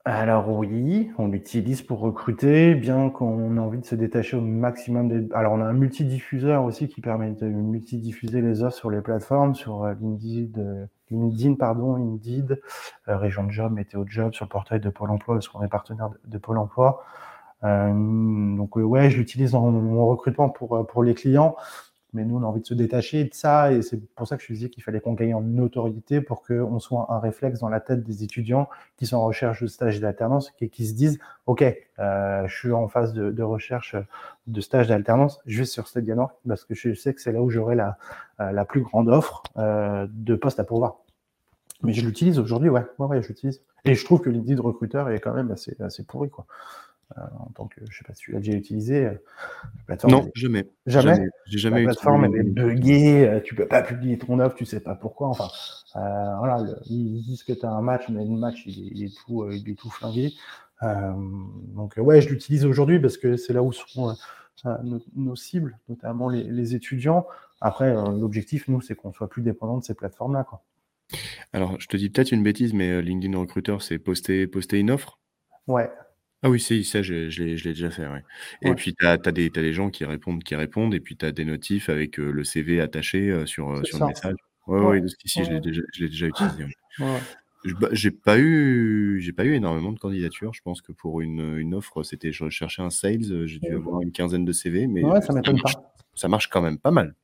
[SPEAKER 1] Alors oui, on l'utilise pour recruter, bien qu'on ait envie de se détacher au maximum. Alors on a un multidiffuseur aussi qui permet de multidiffuser les offres sur les plateformes, sur euh, LinkedIn, euh, LinkedIn pardon, Indeed, Région de Job, Météo de Job, sur le portail de Pôle Emploi, parce qu'on est partenaire de Pôle Emploi. Euh, donc euh, ouais, je l'utilise dans mon recrutement euh, pour les clients. Mais nous, on a envie de se détacher de ça et c'est pour ça que je disais qu'il fallait qu'on gagne en notoriété pour qu'on soit un réflexe dans la tête des étudiants qui sont en recherche de stage d'alternance et qui se disent Ok, je suis en phase de, recherche de stage d'alternance, je vais sur Stadianor parce que je sais que c'est là où j'aurai la, la plus grande offre de postes à pourvoir. Mais je l'utilise aujourd'hui, ouais, ouais, ouais je l'utilise. Et je trouve que l'idée de recruteur est quand même assez, assez pourri, quoi. Euh, en tant que, je sais pas si tu l'as déjà utilisé. Euh,
[SPEAKER 2] la plateforme non, jamais.
[SPEAKER 1] Jamais.
[SPEAKER 2] J'ai jamais,
[SPEAKER 1] la plateforme elle est buggée, euh, tu peux pas publier ton offre, tu sais pas pourquoi. Enfin, voilà, ils disent que tu as un match, mais le match il est, tout, il est tout flingué. donc ouais, je l'utilise aujourd'hui parce que c'est là où sont nos, cibles, notamment les, étudiants. Après, l'objectif, nous, c'est qu'on soit plus dépendant de ces plateformes-là.
[SPEAKER 2] Alors, je te dis peut-être une bêtise, mais LinkedIn Recruiter, c'est poster, poster une offre?
[SPEAKER 1] Ouais,
[SPEAKER 2] ah oui, c'est ça, je je l'ai je l'ai déjà fait, ouais. Et puis tu as des des gens qui répondent qui répondent et puis tu as des notifs avec, le CV attaché, sur, sur le message. Ouais, ouais, si, je l'ai déjà je l'ai déjà (gasps) utilisé, bah, j'ai pas eu j'ai pas eu énormément de candidatures. Je pense que pour une, une offre, c'était je recherchais un sales, j'ai dû avoir une quinzaine de CV, mais
[SPEAKER 1] Ouais, ça m'étonne pas.
[SPEAKER 2] Ça marche quand même pas mal.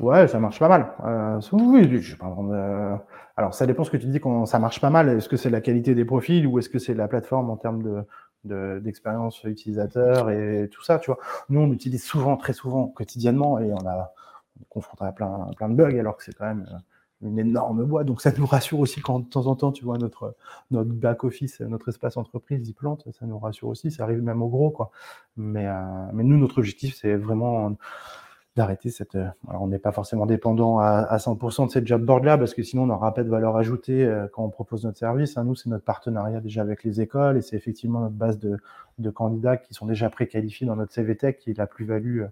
[SPEAKER 1] Ouais, ça marche pas mal. Euh, oui, je pas alors, ça dépend ce que tu dis quand ça marche pas mal. Est-ce que c'est la qualité des profils ou est-ce que c'est la plateforme en termes de, d'expérience utilisateur et tout ça, tu vois. Nous, on utilise souvent, très souvent, quotidiennement et on a confronté à plein, plein de bugs alors que c'est quand même euh, une énorme boîte. Donc, ça nous rassure aussi quand de temps en temps, tu vois, notre, notre back-office, notre espace entreprise, il plante. Ça nous rassure aussi. Ça arrive même au gros, quoi. Mais, euh, mais nous, notre objectif, c'est vraiment d'arrêter cette. Euh, on n'est pas forcément dépendant à, 100% de cette job board là, parce que sinon on n'aura pas de valeur ajoutée euh, quand on propose notre service. Hein. Nous, c'est notre partenariat déjà avec les écoles et c'est effectivement notre base de, candidats qui sont déjà préqualifiés dans notre CVTech, qui est la plus-value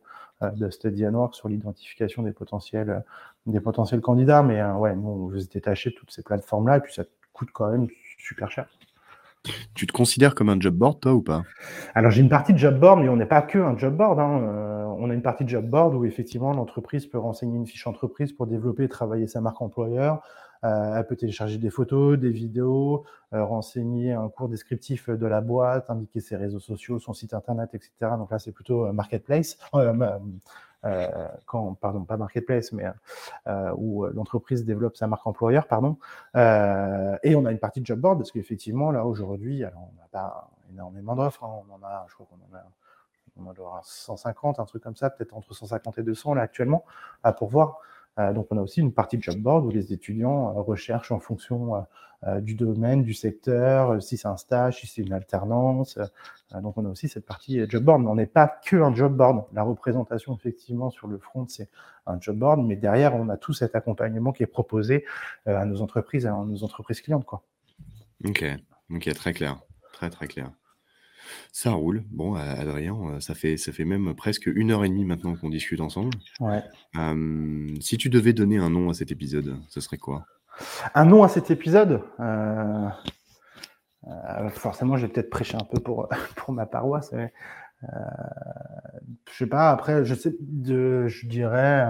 [SPEAKER 1] euh, de Study Work sur l'identification des potentiels, des potentiels candidats. Mais ouais, nous, on veut se détacher toutes ces plateformes là et puis ça coûte quand même super cher.
[SPEAKER 2] Tu te considères comme un job board, toi, ou pas?
[SPEAKER 1] Alors, j'ai une partie de job board, mais on n'est pas que un job board. Hein. Euh, on a une partie de job board où, effectivement, l'entreprise peut renseigner une fiche entreprise pour développer et travailler sa marque employeur. Euh, elle peut télécharger des photos, des vidéos, euh, renseigner un cours descriptif de la boîte, indiquer ses réseaux sociaux, son site internet, etc. Donc là, c'est plutôt marketplace. Euh, quand, pardon, pas marketplace, mais où l'entreprise développe sa marque employeur, pardon. et on a une partie de job board parce qu'effectivement, là aujourd'hui, alors on n'a pas énormément d'offres, hein. on en a, je crois qu'on en a on en 150, un truc comme ça, peut-être entre 150 et 200 là actuellement, à pourvoir. Euh, donc, on a aussi une partie de job board où les étudiants euh, recherchent en fonction euh, du domaine, du secteur, si c'est un stage, si c'est une alternance. donc, on a aussi cette partie job board. Mais on n'est pas que un job board. La représentation, effectivement, sur le front, c'est un job board. Mais derrière, on a tout cet accompagnement qui est proposé à nos entreprises, à nos entreprises clientes. Quoi.
[SPEAKER 2] Ok, ok, très clair. Très, très clair. Ça roule. Bon, Adrien, ça fait, ça fait même presque une heure et demie maintenant qu'on discute ensemble.
[SPEAKER 1] Ouais.
[SPEAKER 2] si tu devais donner un nom à cet épisode, ce serait quoi?
[SPEAKER 1] Un nom à cet épisode? Euh, euh, Forcément, j'ai peut-être prêché un peu pour, (laughs) pour ma paroisse. Mais, euh, je sais pas, après, je, sais, de, je dirais.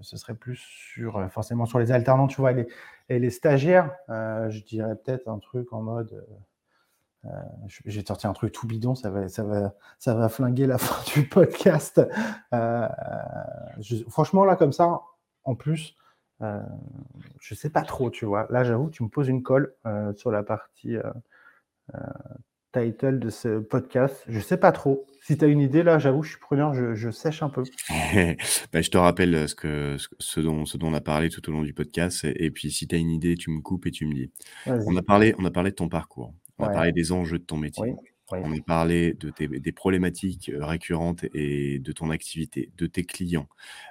[SPEAKER 1] Ce serait plus sur forcément sur les alternants, tu vois, et les, stagiaires. je dirais peut-être un truc en mode euh, j'ai sorti un truc tout bidon, ça va, ça va, ça va flinguer la (laughs) fin du podcast. Euh, franchement, là, comme ça, en plus, euh, je sais pas trop, tu vois. Là, j'avoue, tu me poses une colle sur la partie title de ce podcast. Je sais pas trop. Si tu as une idée, là, j'avoue, je suis preneur, je, sèche un peu. (laughs)
[SPEAKER 2] bah, je te rappelle ce, que, ce, dont, ce dont on a parlé tout au long du podcast. Et, puis, si tu as une idée, tu me coupes et tu me dis. On a, parlé, on a parlé de ton parcours. On a parlé des enjeux de ton métier. On a parlé de des problématiques récurrentes et de ton activité, de tes clients.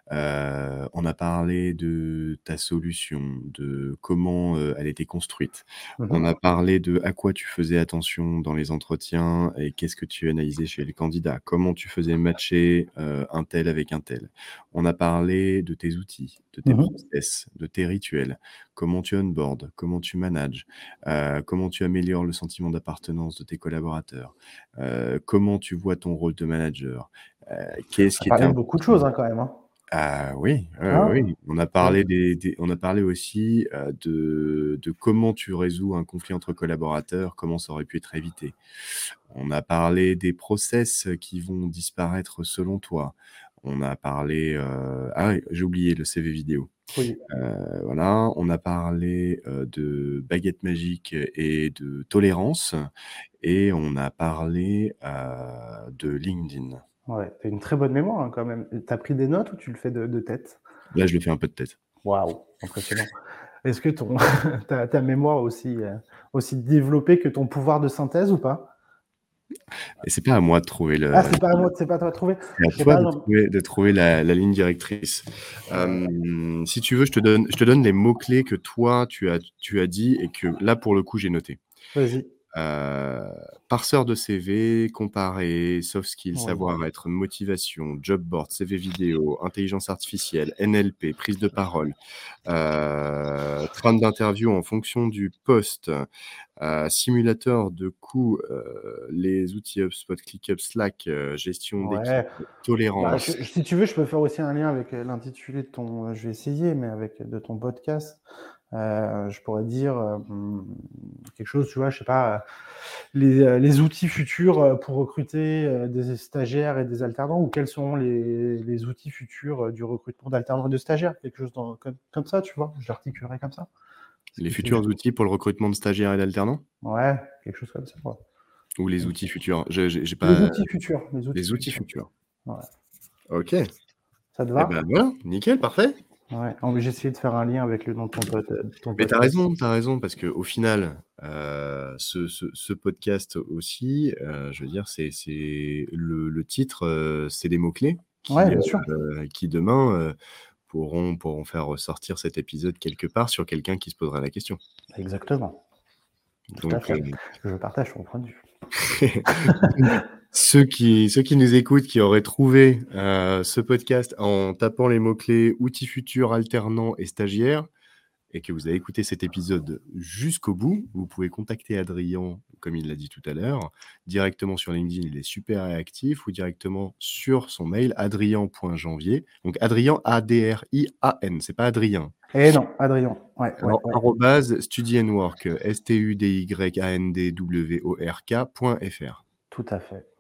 [SPEAKER 2] on a parlé de ta solution, de comment elle était construite. Mmh on a parlé de à quoi tu faisais attention dans les entretiens et qu'est-ce que tu analysais chez les candidats, comment tu faisais matcher un tel avec un tel. On a parlé de tes outils, de tes mmh process, de tes rituels, comment tu onboard, comment tu manages, comment tu améliores le sentiment d'appartenance de tes collaborateurs, comment tu vois ton rôle de manager,
[SPEAKER 1] qu'est-ce qui est beaucoup de choses hein, quand même. Hein.
[SPEAKER 2] Ah oui, ah. oui, on a parlé des, on a parlé aussi de, de, comment tu résous un conflit entre collaborateurs, comment ça aurait pu être évité. On a parlé des process qui vont disparaître selon toi. On a parlé, ah j'ai oublié le CV vidéo. Voilà, on a parlé de baguette magique et de tolérance, et on a parlé de LinkedIn.
[SPEAKER 1] Ouais, tu une très bonne mémoire hein, quand même. Tu as pris des notes ou tu le fais de, tête?
[SPEAKER 2] Là, je le fais un peu de tête.
[SPEAKER 1] Waouh, impressionnant. Est-ce que ton, (laughs) ta, ta, mémoire aussi, euh, aussi développée que ton pouvoir de synthèse ou pas?
[SPEAKER 2] Et c'est pas à moi de trouver le.
[SPEAKER 1] Ah, c'est pas à moi, c'est pas à toi de trouver.
[SPEAKER 2] C'est à toi de, trouver, la, ligne directrice. Euh, si tu veux, je te donne, je te donne les mots clés que toi tu as, tu as dit et que là pour le coup j'ai noté.
[SPEAKER 1] Vas-y.
[SPEAKER 2] Euh, parseur de CV, comparer, soft skills, savoir-être, motivation, job board, CV vidéo, intelligence artificielle, NLP, prise de parole, euh, train d'interview en fonction du poste, euh, simulateur de coûts, euh, les outils HubSpot, ClickUp, Slack, gestion d'équipe, bah, tolérance.
[SPEAKER 1] si tu veux, je peux faire aussi un lien avec l'intitulé de ton, je vais essayer, mais avec de ton podcast. Euh, je pourrais dire euh, quelque chose, tu vois, je sais pas, euh, les, les outils futurs pour recruter des stagiaires et des alternants, ou quels sont les, les outils futurs du recrutement d'alternants et de stagiaires, quelque chose dans, comme, comme, ça, tu vois, je l'articulerais comme ça.
[SPEAKER 2] Les futurs outils pour le recrutement de stagiaires et d'alternants?
[SPEAKER 1] Ouais, quelque chose comme ça.
[SPEAKER 2] Ou les outils futurs? J'ai pas...
[SPEAKER 1] Les outils futurs.
[SPEAKER 2] Les outils, les outils futurs.
[SPEAKER 1] Ouais.
[SPEAKER 2] Ok.
[SPEAKER 1] Ça te va?
[SPEAKER 2] Eh ben, voilà, nickel, parfait.
[SPEAKER 1] Ouais, j'ai essayé de faire un lien avec le nom de ton pote. Euh,
[SPEAKER 2] mais t'as raison, t'as raison, parce qu'au final, euh, ce, ce, podcast aussi, euh, je veux dire, c'est le, le, titre, c'est des mots-clés
[SPEAKER 1] qui, ouais, bien sûr.
[SPEAKER 2] qui demain pourront, pourront faire ressortir cet épisode quelque part sur quelqu'un qui se posera la question.
[SPEAKER 1] Exactement. Donc, je partage ton point de vue. (laughs)
[SPEAKER 2] ceux qui, ceux qui nous écoutent, qui auraient trouvé euh, ce podcast en tapant les mots-clés outils futurs, alternants et stagiaires, et que vous avez écouté cet épisode jusqu'au bout, vous pouvez contacter Adrien, comme il l'a dit tout à l'heure, directement sur LinkedIn, il est super réactif, ou directement sur son mail, adrien.janvier. Donc Adrien, A-D-R-I-A-N, c'est pas Adrien.
[SPEAKER 1] Eh non, Adrien. Ouais,
[SPEAKER 2] Alors, arrobase study and work, S-T-U-D-Y-A-N-D-W-O-R-K.fr.
[SPEAKER 1] Tout à fait.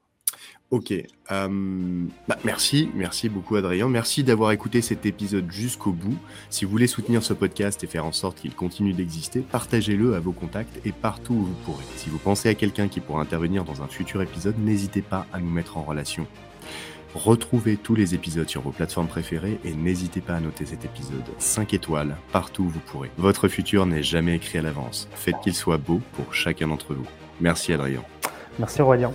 [SPEAKER 2] Ok. euh, bah, merci, merci beaucoup Adrien. Merci d'avoir écouté cet épisode jusqu'au bout. Si vous voulez soutenir ce podcast et faire en sorte qu'il continue d'exister, partagez-le à vos contacts et partout où vous pourrez. Si vous pensez à quelqu'un qui pourra intervenir dans un futur épisode, n'hésitez pas à nous mettre en relation. Retrouvez tous les épisodes sur vos plateformes préférées et n'hésitez pas à noter cet épisode 5 étoiles partout où vous pourrez. Votre futur n'est jamais écrit à l'avance. Faites qu'il soit beau pour chacun d'entre vous. Merci Adrien.
[SPEAKER 1] Merci Aurélien.